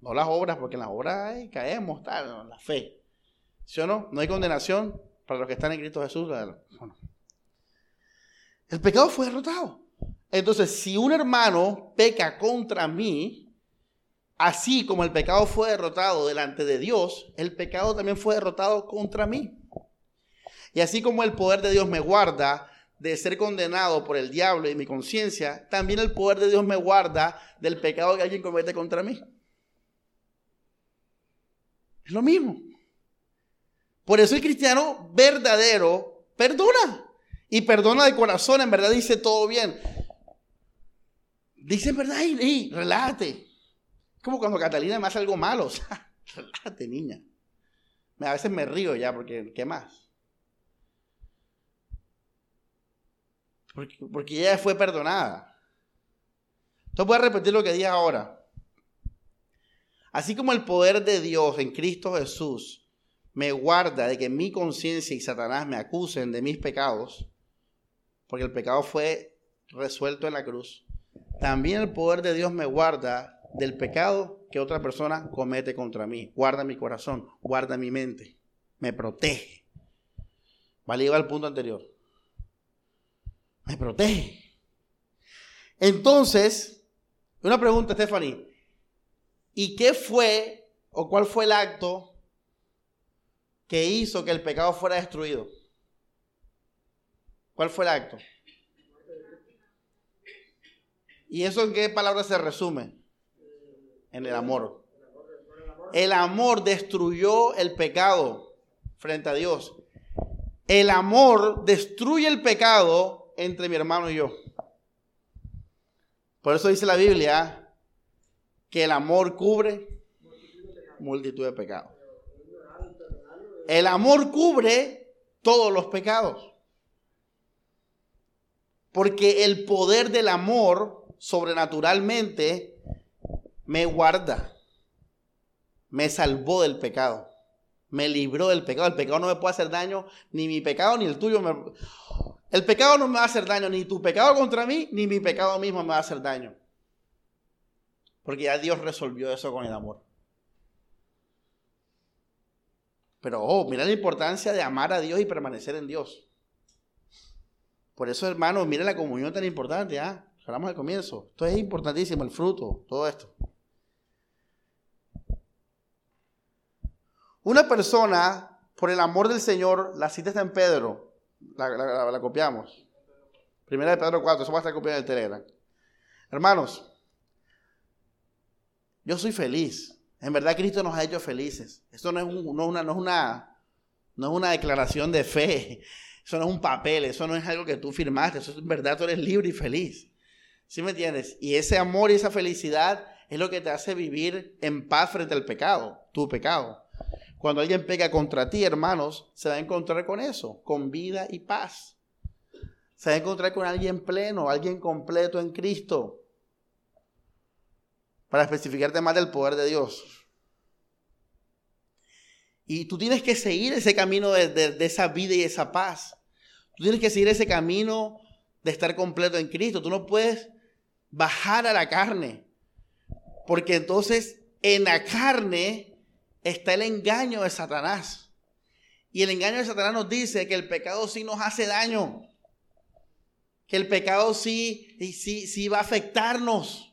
No las obras, porque en las obras caemos, tal, la fe. ¿Sí o no? No hay condenación para los que están en Cristo Jesús. El pecado fue derrotado. Entonces, si un hermano peca contra mí, así como el pecado fue derrotado delante de Dios, el pecado también fue derrotado contra mí. Y así como el poder de Dios me guarda de ser condenado por el diablo y mi conciencia, también el poder de Dios me guarda del pecado que alguien comete contra mí. Es lo mismo. Por eso el cristiano verdadero perdona. Y perdona de corazón, en verdad dice todo bien. Dice en verdad, y, relájate. Como cuando Catalina me hace algo malo. O sea, relájate, niña. A veces me río ya porque, ¿qué más? Porque, porque ella fue perdonada. Entonces voy a repetir lo que dije ahora. Así como el poder de Dios en Cristo Jesús me guarda de que mi conciencia y Satanás me acusen de mis pecados, porque el pecado fue resuelto en la cruz, también el poder de Dios me guarda del pecado que otra persona comete contra mí. Guarda mi corazón, guarda mi mente, me protege. Vale, iba al punto anterior. Me protege. Entonces, una pregunta, Stephanie. ¿Y qué fue o cuál fue el acto que hizo que el pecado fuera destruido? ¿Cuál fue el acto? ¿Y eso en qué palabra se resume? En el amor. El amor destruyó el pecado frente a Dios. El amor destruye el pecado entre mi hermano y yo. Por eso dice la Biblia que el amor cubre multitud de pecados. El amor cubre todos los pecados. Porque el poder del amor sobrenaturalmente me guarda, me salvó del pecado, me libró del pecado. El pecado no me puede hacer daño, ni mi pecado ni el tuyo. El pecado no me va a hacer daño, ni tu pecado contra mí, ni mi pecado mismo me va a hacer daño. Porque ya Dios resolvió eso con el amor. Pero, oh, mira la importancia de amar a Dios y permanecer en Dios. Por eso, hermanos, mira la comunión tan importante, ¿ah? Hablamos al comienzo. Esto es importantísimo, el fruto, todo esto. Una persona, por el amor del Señor, la cita está en Pedro. La, copiamos. Primera de Pedro 4, eso va a estar copiado en el Telegram. Hermanos, yo soy feliz. En verdad Cristo nos ha hecho felices. Esto no es, una, declaración de fe. Eso no es un papel. Eso no es algo que tú firmaste. Eso es en verdad tú eres libre y feliz. ¿Sí me entiendes? Y ese amor y esa felicidad es lo que te hace vivir en paz frente al pecado, tu pecado. Cuando alguien pega contra ti, hermanos, se va a encontrar con eso, con vida y paz. Se va a encontrar con alguien pleno, alguien completo en Cristo. Para especificarte más del poder de Dios. Y tú tienes que seguir ese camino de, de, esa vida y esa paz. Tú tienes que seguir ese camino de estar completo en Cristo. Tú no puedes bajar a la carne. Porque entonces en la carne está el engaño de Satanás. Y el engaño de Satanás nos dice que el pecado sí nos hace daño. Que el pecado sí, sí, sí va a afectarnos.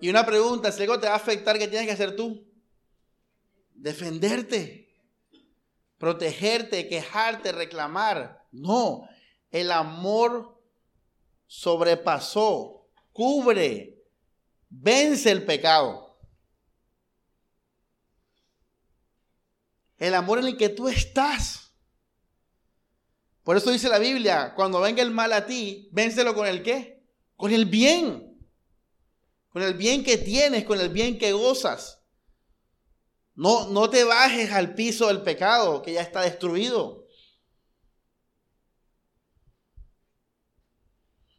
Y una pregunta, si algo te va a afectar, ¿qué tienes que hacer tú? Defenderte, protegerte, quejarte, reclamar. No, el amor sobrepasó, cubre, vence el pecado. El amor en el que tú estás. Por eso dice la Biblia, cuando venga el mal a ti, vénselo con el qué? Con el bien. Con el bien que tienes, con el bien que gozas. No, no te bajes al piso del pecado que ya está destruido.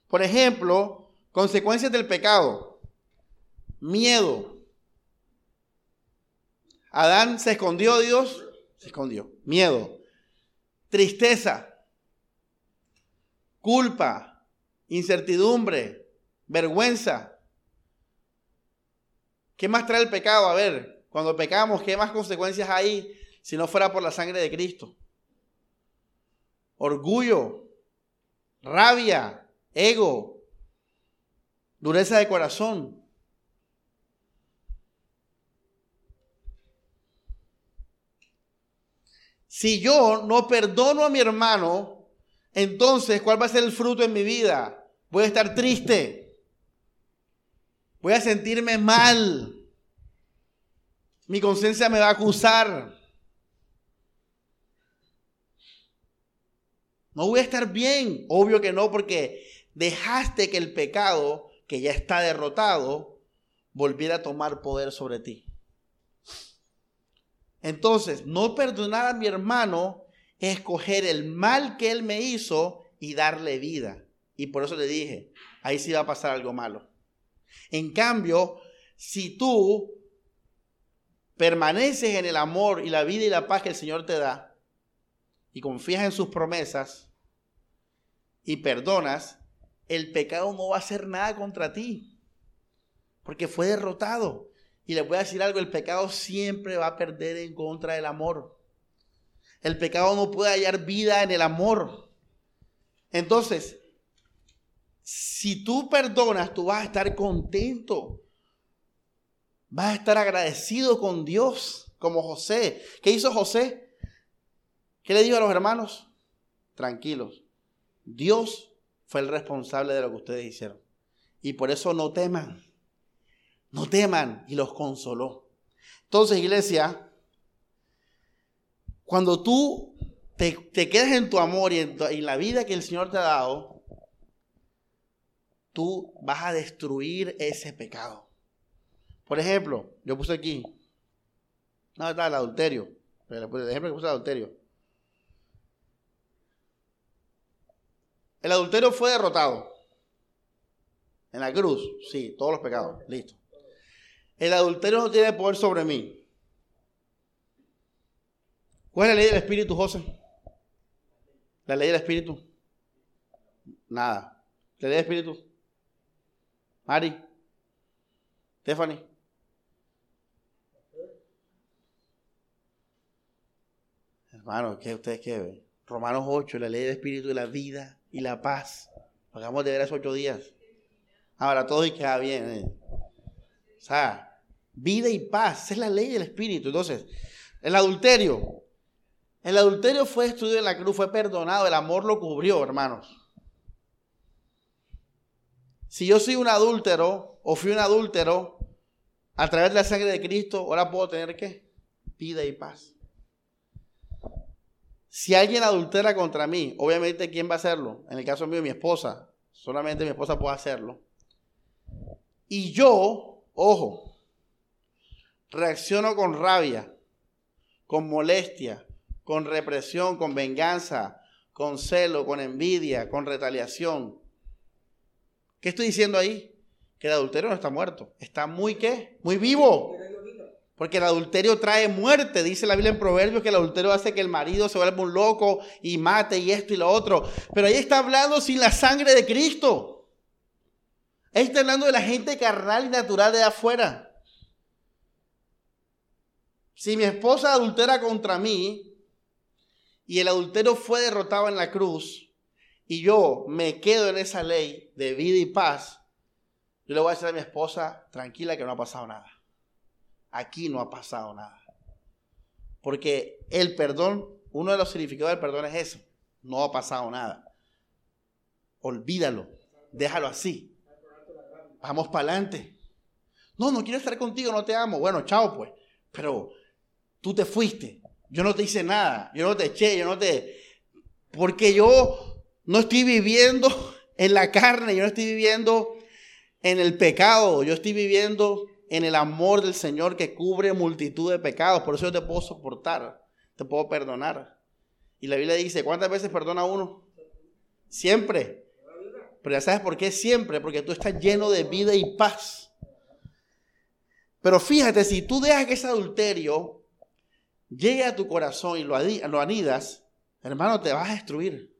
Por ejemplo, consecuencias del pecado. Miedo. Adán se escondió, Dios se escondió. Miedo. Tristeza. Culpa. Incertidumbre. Vergüenza. ¿Qué más trae el pecado? A ver, cuando pecamos, ¿qué más consecuencias hay si no fuera por la sangre de Cristo? Orgullo, rabia, ego, dureza de corazón. Si yo no perdono a mi hermano, entonces, ¿cuál va a ser el fruto en mi vida? Voy a estar triste. Voy a sentirme mal. Mi conciencia me va a acusar. No voy a estar bien. Obvio que no, porque dejaste que el pecado, que ya está derrotado, volviera a tomar poder sobre ti. Entonces, no perdonar a mi hermano es escoger el mal que él me hizo y darle vida. Y por eso le dije, ahí sí va a pasar algo malo. En cambio, si tú permaneces en el amor y la vida y la paz que el Señor te da y confías en sus promesas y perdonas, el pecado no va a hacer nada contra ti, porque fue derrotado. Y les voy a decir algo, el pecado siempre va a perder en contra del amor. El pecado no puede hallar vida en el amor. Entonces, si tú perdonas, tú vas a estar contento. Vas a estar agradecido con Dios, como José. ¿Qué hizo José? ¿Qué le dijo a los hermanos? Tranquilos. Dios fue el responsable de lo que ustedes hicieron. Y por eso no teman. No teman. Y los consoló. Entonces, iglesia, cuando tú te, quedas en tu amor y en la vida que el Señor te ha dado, tú vas a destruir ese pecado. Por ejemplo, yo puse aquí, no, está el adulterio. El ejemplo que puse el adulterio. El adulterio fue derrotado. En la cruz, sí, todos los pecados, listo. El adulterio no tiene poder sobre mí. ¿Cuál es la ley del Espíritu, José? La ley del Espíritu. Nada. La ley del Espíritu. Mari, Stephanie. Hermano, ¿qué ustedes qué? Romanos 8, la ley del espíritu de la vida y la paz. Hagamos de ver esos ocho días. Ahora todo y queda bien. ¿eh? O sea, vida y paz, es la ley del espíritu. Entonces, el adulterio. El adulterio fue destruido en la cruz, fue perdonado, el amor lo cubrió, hermanos. Si yo soy un adúltero o fui un adúltero, a través de la sangre de Cristo, ahora puedo tener qué? Vida y paz. Si alguien adultera contra mí, obviamente, ¿quién va a hacerlo? En el caso mío, mi esposa. Solamente mi esposa puede hacerlo. Y yo, ojo, reacciono con rabia, con molestia, con represión, con venganza, con celo, con envidia, con retaliación. ¿Qué estoy diciendo ahí? Que el adulterio no está muerto. Está muy qué? Muy vivo. Porque el adulterio trae muerte. Dice la Biblia en Proverbios que el adulterio hace que el marido se vuelva un loco y mate y esto y lo otro. Pero ahí está hablando sin la sangre de Cristo. Ahí está hablando de la gente carnal y natural de afuera. Si mi esposa adultera contra mí y el adulterio fue derrotado en la cruz y yo me quedo en esa ley de vida y paz, yo le voy a decir a mi esposa, tranquila que no ha pasado nada. Aquí no ha pasado nada. Porque el perdón, uno de los significados del perdón es eso. No ha pasado nada. Olvídalo. Déjalo así. Vamos para adelante. No, no quiero estar contigo, no te amo. Bueno, chao pues. Pero tú te fuiste. Yo no te hice nada. Yo no te eché, yo no te... Porque yo no estoy viviendo en la carne, yo no estoy viviendo en el pecado, yo estoy viviendo en el amor del Señor que cubre multitud de pecados. Por eso yo te puedo soportar, te puedo perdonar. Y la Biblia dice, ¿cuántas veces perdona uno? Siempre. Pero ya sabes por qué siempre, porque tú estás lleno de vida y paz. Pero fíjate, si tú dejas que ese adulterio llegue a tu corazón y lo, lo anidas, hermano, te vas a destruir.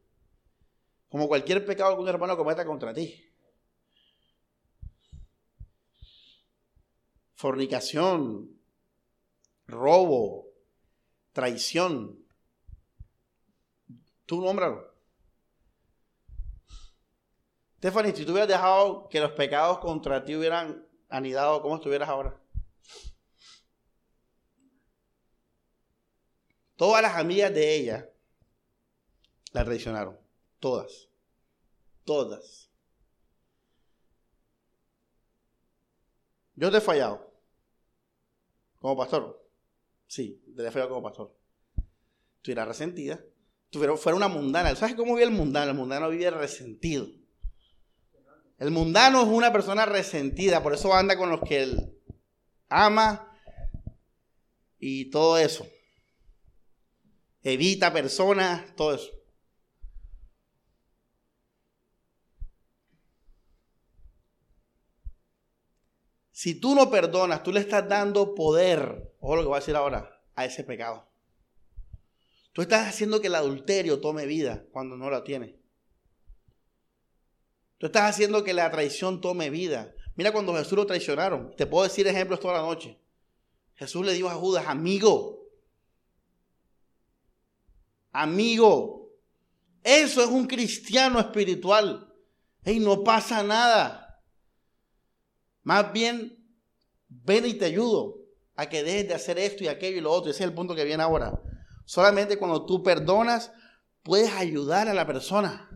Como cualquier pecado que un hermano cometa contra ti. fornicación, robo, traición. Tú nómbralo. Stephanie, si tú hubieras dejado que los pecados contra ti hubieran anidado, ¿cómo estuvieras ahora? Todas las amigas de ella la traicionaron. Todas. Todas. Yo te he fallado. Como pastor. Sí, te he fallado como pastor. Estuviera resentida. Tuviera, fuera una mundana. ¿Sabes cómo vive el mundano? El mundano vive resentido. El mundano es una persona resentida, por eso anda con los que él ama y todo eso. Evita personas, todo eso. Si tú no perdonas, tú le estás dando poder, o lo que voy a decir ahora, a ese pecado. Tú estás haciendo que el adulterio tome vida cuando no la tiene. Tú estás haciendo que la traición tome vida. Mira cuando Jesús lo traicionaron. Te puedo decir ejemplos toda la noche. Jesús le dijo a Judas, amigo, amigo, eso es un cristiano espiritual. Y no pasa nada. Más bien, ven y te ayudo a que dejes de hacer esto y aquello y lo otro. Ese es el punto que viene ahora. Solamente cuando tú perdonas, puedes ayudar a la persona.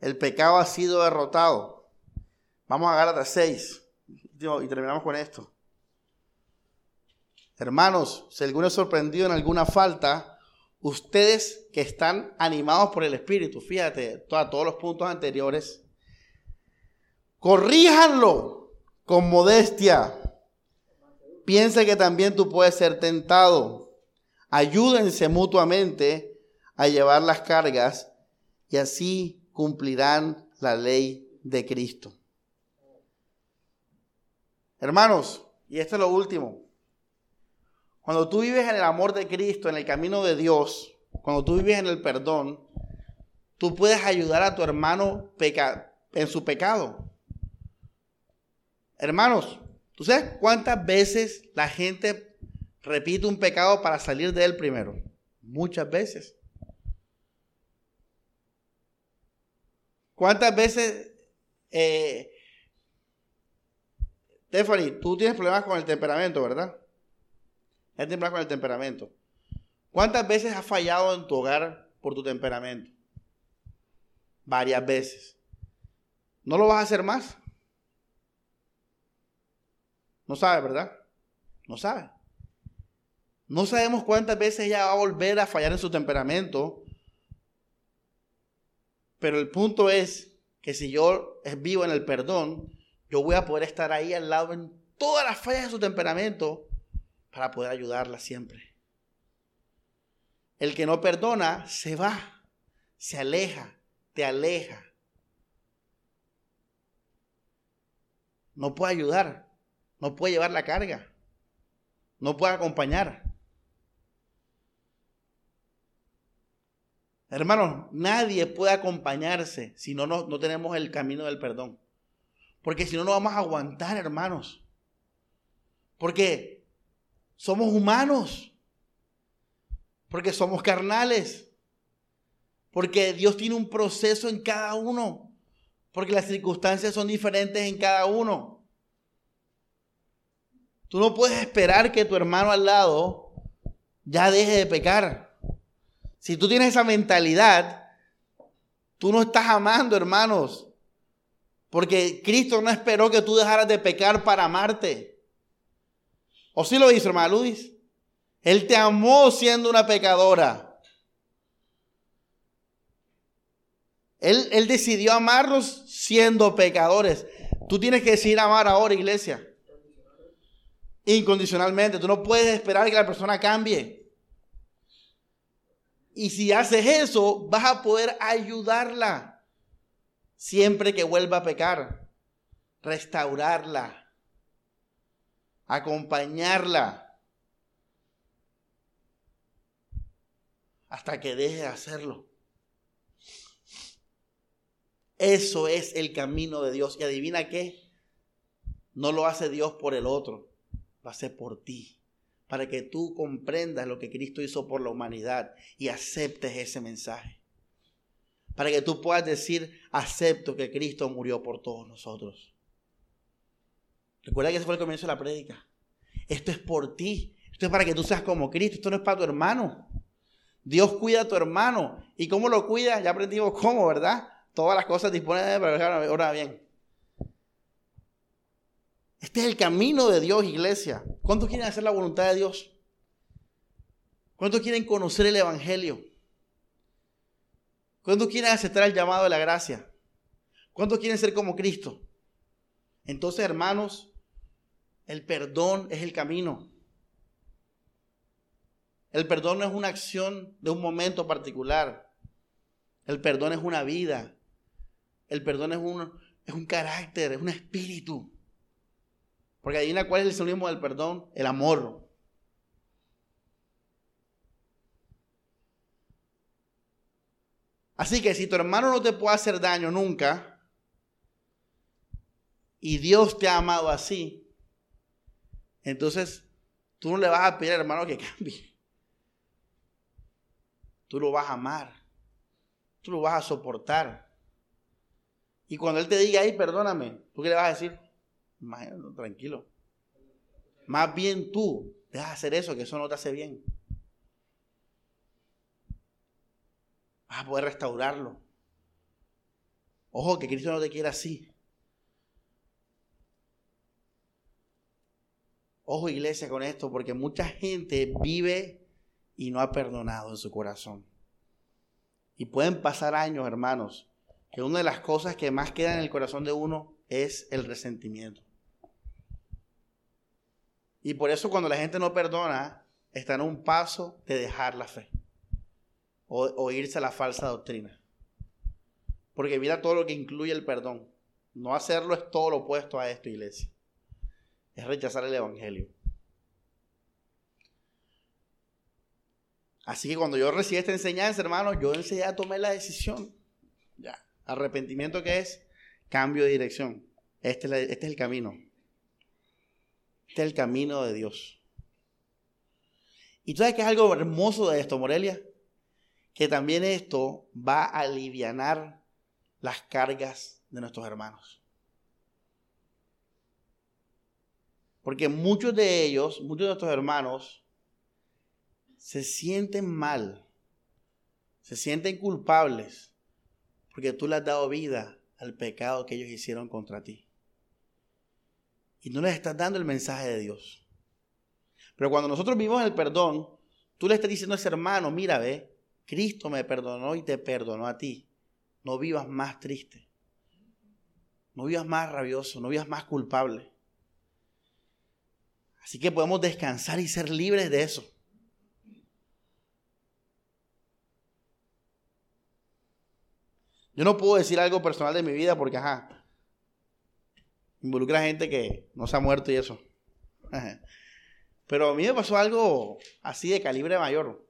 El pecado ha sido derrotado. Vamos a Gálatas 6 y terminamos con esto. Hermanos, si alguno es sorprendido en alguna falta, ustedes que están animados por el Espíritu, fíjate, a todos los puntos anteriores, corríjanlo con modestia. Piensa que también tú puedes ser tentado. Ayúdense mutuamente a llevar las cargas y así cumplirán la ley de Cristo. Hermanos, y esto es lo último. Cuando tú vives en el amor de Cristo, en el camino de Dios, cuando tú vives en el perdón, tú puedes ayudar a tu hermano en su pecado. Hermanos, ¿tú sabes cuántas veces la gente repite un pecado para salir de él primero? Muchas veces. ¿Cuántas veces, eh, Stephanie, tú tienes problemas con el temperamento, verdad? Es temblar con el temperamento. ¿Cuántas veces has fallado en tu hogar por tu temperamento? Varias veces. ¿No lo vas a hacer más? No sabe, ¿verdad? No sabe. No sabemos cuántas veces ella va a volver a fallar en su temperamento. Pero el punto es que si yo vivo en el perdón, yo voy a poder estar ahí al lado en todas las fallas de su temperamento para poder ayudarla siempre. El que no perdona se va, se aleja, te aleja. No puede ayudar, no puede llevar la carga, no puede acompañar. Hermanos, nadie puede acompañarse si no, no, no tenemos el camino del perdón. Porque si no, no vamos a aguantar, hermanos. Porque somos humanos. Porque somos carnales. Porque Dios tiene un proceso en cada uno. Porque las circunstancias son diferentes en cada uno. Tú no puedes esperar que tu hermano al lado ya deje de pecar. Si tú tienes esa mentalidad, tú no estás amando, hermanos. Porque Cristo no esperó que tú dejaras de pecar para amarte. ¿O sí lo hizo, hermano Luis? Él te amó siendo una pecadora. Él, él decidió amarnos siendo pecadores. Tú tienes que decidir amar ahora, iglesia. Incondicionalmente. Tú no puedes esperar que la persona cambie. Y si haces eso, vas a poder ayudarla siempre que vuelva a pecar, restaurarla, acompañarla hasta que deje de hacerlo. Eso es el camino de Dios. Y adivina qué, no lo hace Dios por el otro, lo hace por ti, para que tú comprendas lo que Cristo hizo por la humanidad y aceptes ese mensaje para que tú puedas decir, acepto que Cristo murió por todos nosotros. Recuerda que ese fue el comienzo de la prédica. Esto es por ti. Esto es para que tú seas como Cristo. Esto no es para tu hermano. Dios cuida a tu hermano. ¿Y cómo lo cuida? Ya aprendimos cómo, ¿verdad? Todas las cosas disponibles para ahora bien. Este es el camino de Dios, iglesia. ¿Cuántos quieren hacer la voluntad de Dios? ¿Cuántos quieren conocer el Evangelio? ¿Cuántos quieren aceptar el llamado de la gracia? ¿Cuántos quieren ser como Cristo? Entonces, hermanos, el perdón es el camino. El perdón no es una acción de un momento particular. El perdón es una vida. El perdón es un, es un carácter, es un espíritu. Porque adivina cuál es el sinónimo del perdón, el amor. Así que si tu hermano no te puede hacer daño nunca, y Dios te ha amado así, entonces tú no le vas a pedir al hermano que cambie. Tú lo vas a amar. Tú lo vas a soportar. Y cuando Él te diga, ay, perdóname, ¿tú qué le vas a decir? tranquilo. Más bien tú, deja hacer eso, que eso no te hace bien. vas a poder restaurarlo. Ojo, que Cristo no te quiere así. Ojo iglesia con esto, porque mucha gente vive y no ha perdonado en su corazón. Y pueden pasar años, hermanos, que una de las cosas que más queda en el corazón de uno es el resentimiento. Y por eso cuando la gente no perdona, está en un paso de dejar la fe o, irse a la falsa doctrina. Porque mira todo lo que incluye el perdón. No hacerlo es todo lo opuesto a esto, iglesia. Es rechazar el Evangelio. Así que cuando yo recibí esta enseñanza, hermano, yo enseguida tomé la decisión. Ya. Arrepentimiento que es cambio de dirección. Este, este es el camino. Este es el camino de Dios. ¿Y tú sabes que es algo hermoso de esto, Morelia? que también esto va a aliviar las cargas de nuestros hermanos. Porque muchos de ellos, muchos de nuestros hermanos, se sienten mal, se sienten culpables, porque tú le has dado vida al pecado que ellos hicieron contra ti. Y no les estás dando el mensaje de Dios. Pero cuando nosotros vivimos el perdón, tú le estás diciendo a ese hermano, mira, ve, Cristo me perdonó y te perdonó a ti. No vivas más triste. No vivas más rabioso, no vivas más culpable. Así que podemos descansar y ser libres de eso. Yo no puedo decir algo personal de mi vida porque, ajá, involucra gente que no se ha muerto y eso. Pero a mí me pasó algo así de calibre mayor.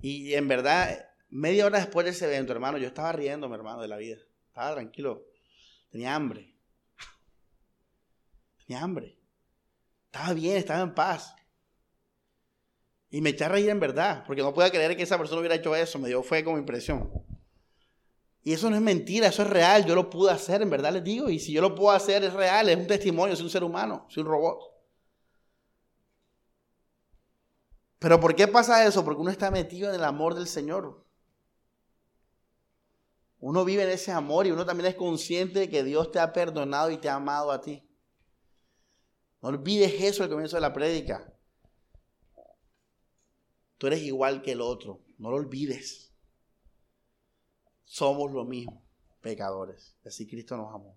Y en verdad, media hora después de ese evento, hermano, yo estaba riendo, mi hermano, de la vida. Estaba tranquilo. Tenía hambre. Tenía hambre. Estaba bien, estaba en paz. Y me eché a reír en verdad, porque no podía creer que esa persona hubiera hecho eso. Me dio fue como impresión. Y eso no es mentira, eso es real. Yo lo pude hacer, en verdad les digo. Y si yo lo puedo hacer, es real, es un testimonio, soy un ser humano, soy un robot. Pero ¿por qué pasa eso? Porque uno está metido en el amor del Señor. Uno vive en ese amor y uno también es consciente de que Dios te ha perdonado y te ha amado a ti. No olvides eso al comienzo de la prédica. Tú eres igual que el otro. No lo olvides. Somos lo mismo, pecadores. Así Cristo nos amó.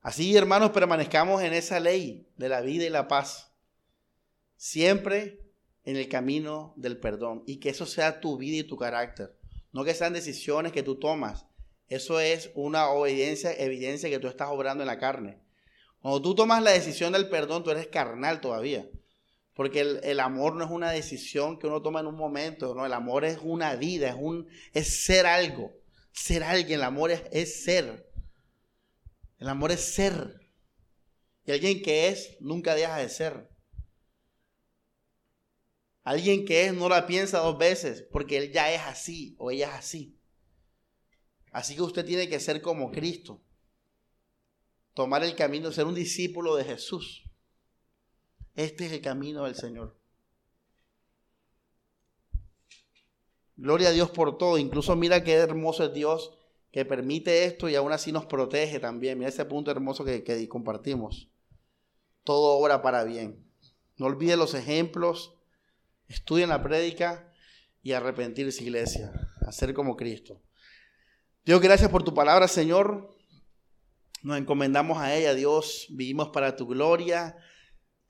Así, hermanos, permanezcamos en esa ley de la vida y la paz. Siempre en el camino del perdón. Y que eso sea tu vida y tu carácter. No que sean decisiones que tú tomas. Eso es una obediencia, evidencia que tú estás obrando en la carne. Cuando tú tomas la decisión del perdón, tú eres carnal todavía. Porque el, amor no es una decisión que uno toma en un momento, no, el amor es una vida, es, un, es ser algo, ser alguien, el amor es, es ser. El amor es ser. Y alguien que es nunca deja de ser. Alguien que es no la piensa dos veces porque él ya es así o ella es así. Así que usted tiene que ser como Cristo. Tomar el camino, ser un discípulo de Jesús. Este es el camino del Señor. Gloria a Dios por todo. Incluso mira qué hermoso es Dios que permite esto y aún así nos protege también. Mira ese punto hermoso que, compartimos. Todo obra para bien. No olvide los ejemplos, estudien la prédica y arrepentirse, iglesia, hacer como Cristo. Dios, gracias por tu palabra, Señor. Nos encomendamos a ella, Dios. Vivimos para tu gloria.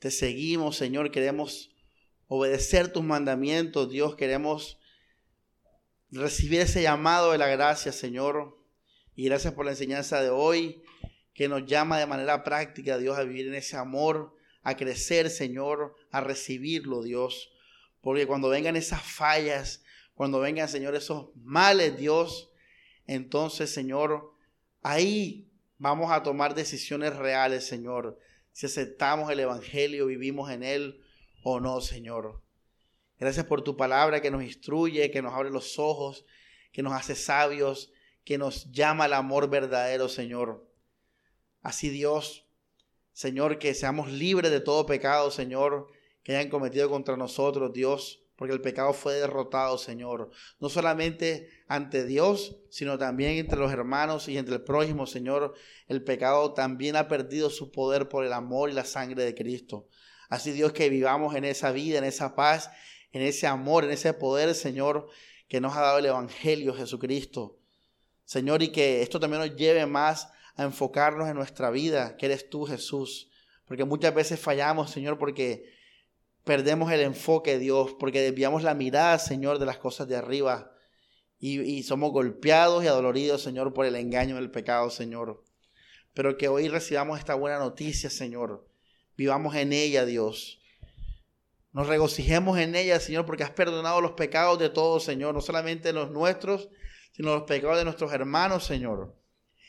Te seguimos, Señor. Queremos obedecer tus mandamientos, Dios. Queremos recibir ese llamado de la gracia, Señor. Y gracias por la enseñanza de hoy, que nos llama de manera práctica, Dios, a vivir en ese amor, a crecer, Señor, a recibirlo, Dios. Porque cuando vengan esas fallas, cuando vengan, Señor, esos males, Dios, entonces, Señor, ahí vamos a tomar decisiones reales, Señor. Si aceptamos el Evangelio, vivimos en él o no, Señor. Gracias por tu palabra que nos instruye, que nos abre los ojos, que nos hace sabios, que nos llama al amor verdadero, Señor. Así Dios, Señor, que seamos libres de todo pecado, Señor, que hayan cometido contra nosotros, Dios, porque el pecado fue derrotado, Señor. No solamente ante Dios, sino también entre los hermanos y entre el prójimo, Señor. El pecado también ha perdido su poder por el amor y la sangre de Cristo. Así Dios que vivamos en esa vida, en esa paz en ese amor, en ese poder, Señor, que nos ha dado el Evangelio Jesucristo. Señor, y que esto también nos lleve más a enfocarnos en nuestra vida, que eres tú, Jesús. Porque muchas veces fallamos, Señor, porque perdemos el enfoque Dios, porque desviamos la mirada, Señor, de las cosas de arriba. Y, y somos golpeados y adoloridos, Señor, por el engaño del pecado, Señor. Pero que hoy recibamos esta buena noticia, Señor. Vivamos en ella, Dios nos regocijemos en ella, Señor, porque has perdonado los pecados de todos, Señor, no solamente los nuestros, sino los pecados de nuestros hermanos, Señor.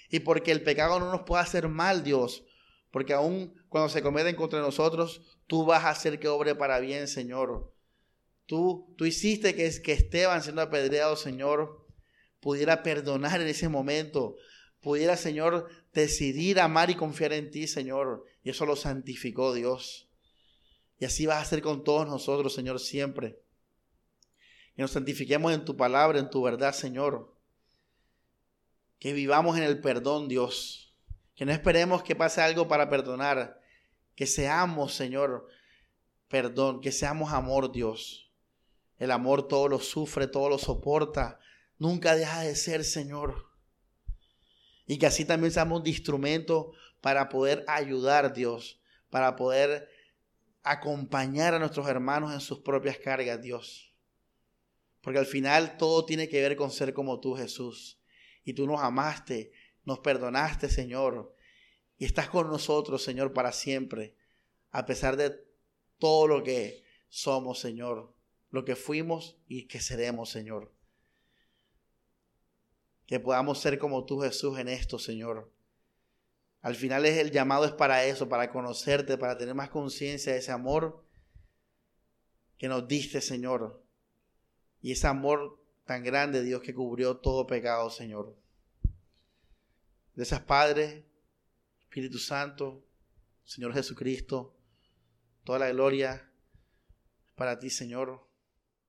Y porque el pecado no nos puede hacer mal, Dios, porque aún cuando se cometen contra nosotros, tú vas a hacer que obre para bien, Señor. Tú, tú hiciste que, Esteban, siendo apedreado, Señor, pudiera perdonar en ese momento, pudiera, Señor, decidir amar y confiar en ti, Señor. Y eso lo santificó Dios. Y así vas a hacer con todos nosotros, Señor, siempre. Que nos santifiquemos en tu palabra, en tu verdad, Señor. Que vivamos en el perdón, Dios. Que no esperemos que pase algo para perdonar. Que seamos, Señor, perdón. Que seamos amor, Dios. El amor todo lo sufre, todo lo soporta. Nunca deja de ser, Señor. Y que así también seamos un instrumento para poder ayudar, Dios. Para poder acompañar a nuestros hermanos en sus propias cargas, Dios. Porque al final todo tiene que ver con ser como tú, Jesús. Y tú nos amaste, nos perdonaste, Señor. Y estás con nosotros, Señor, para siempre. A pesar de todo lo que somos, Señor. Lo que fuimos y que seremos, Señor. Que podamos ser como tú, Jesús, en esto, Señor. Al final es el llamado es para eso, para conocerte, para tener más conciencia de ese amor que nos diste, Señor. Y ese amor tan grande, Dios, que cubrió todo pecado, Señor. Esas Padre, Espíritu Santo, Señor Jesucristo, toda la gloria para ti, Señor.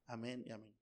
Amén y amén.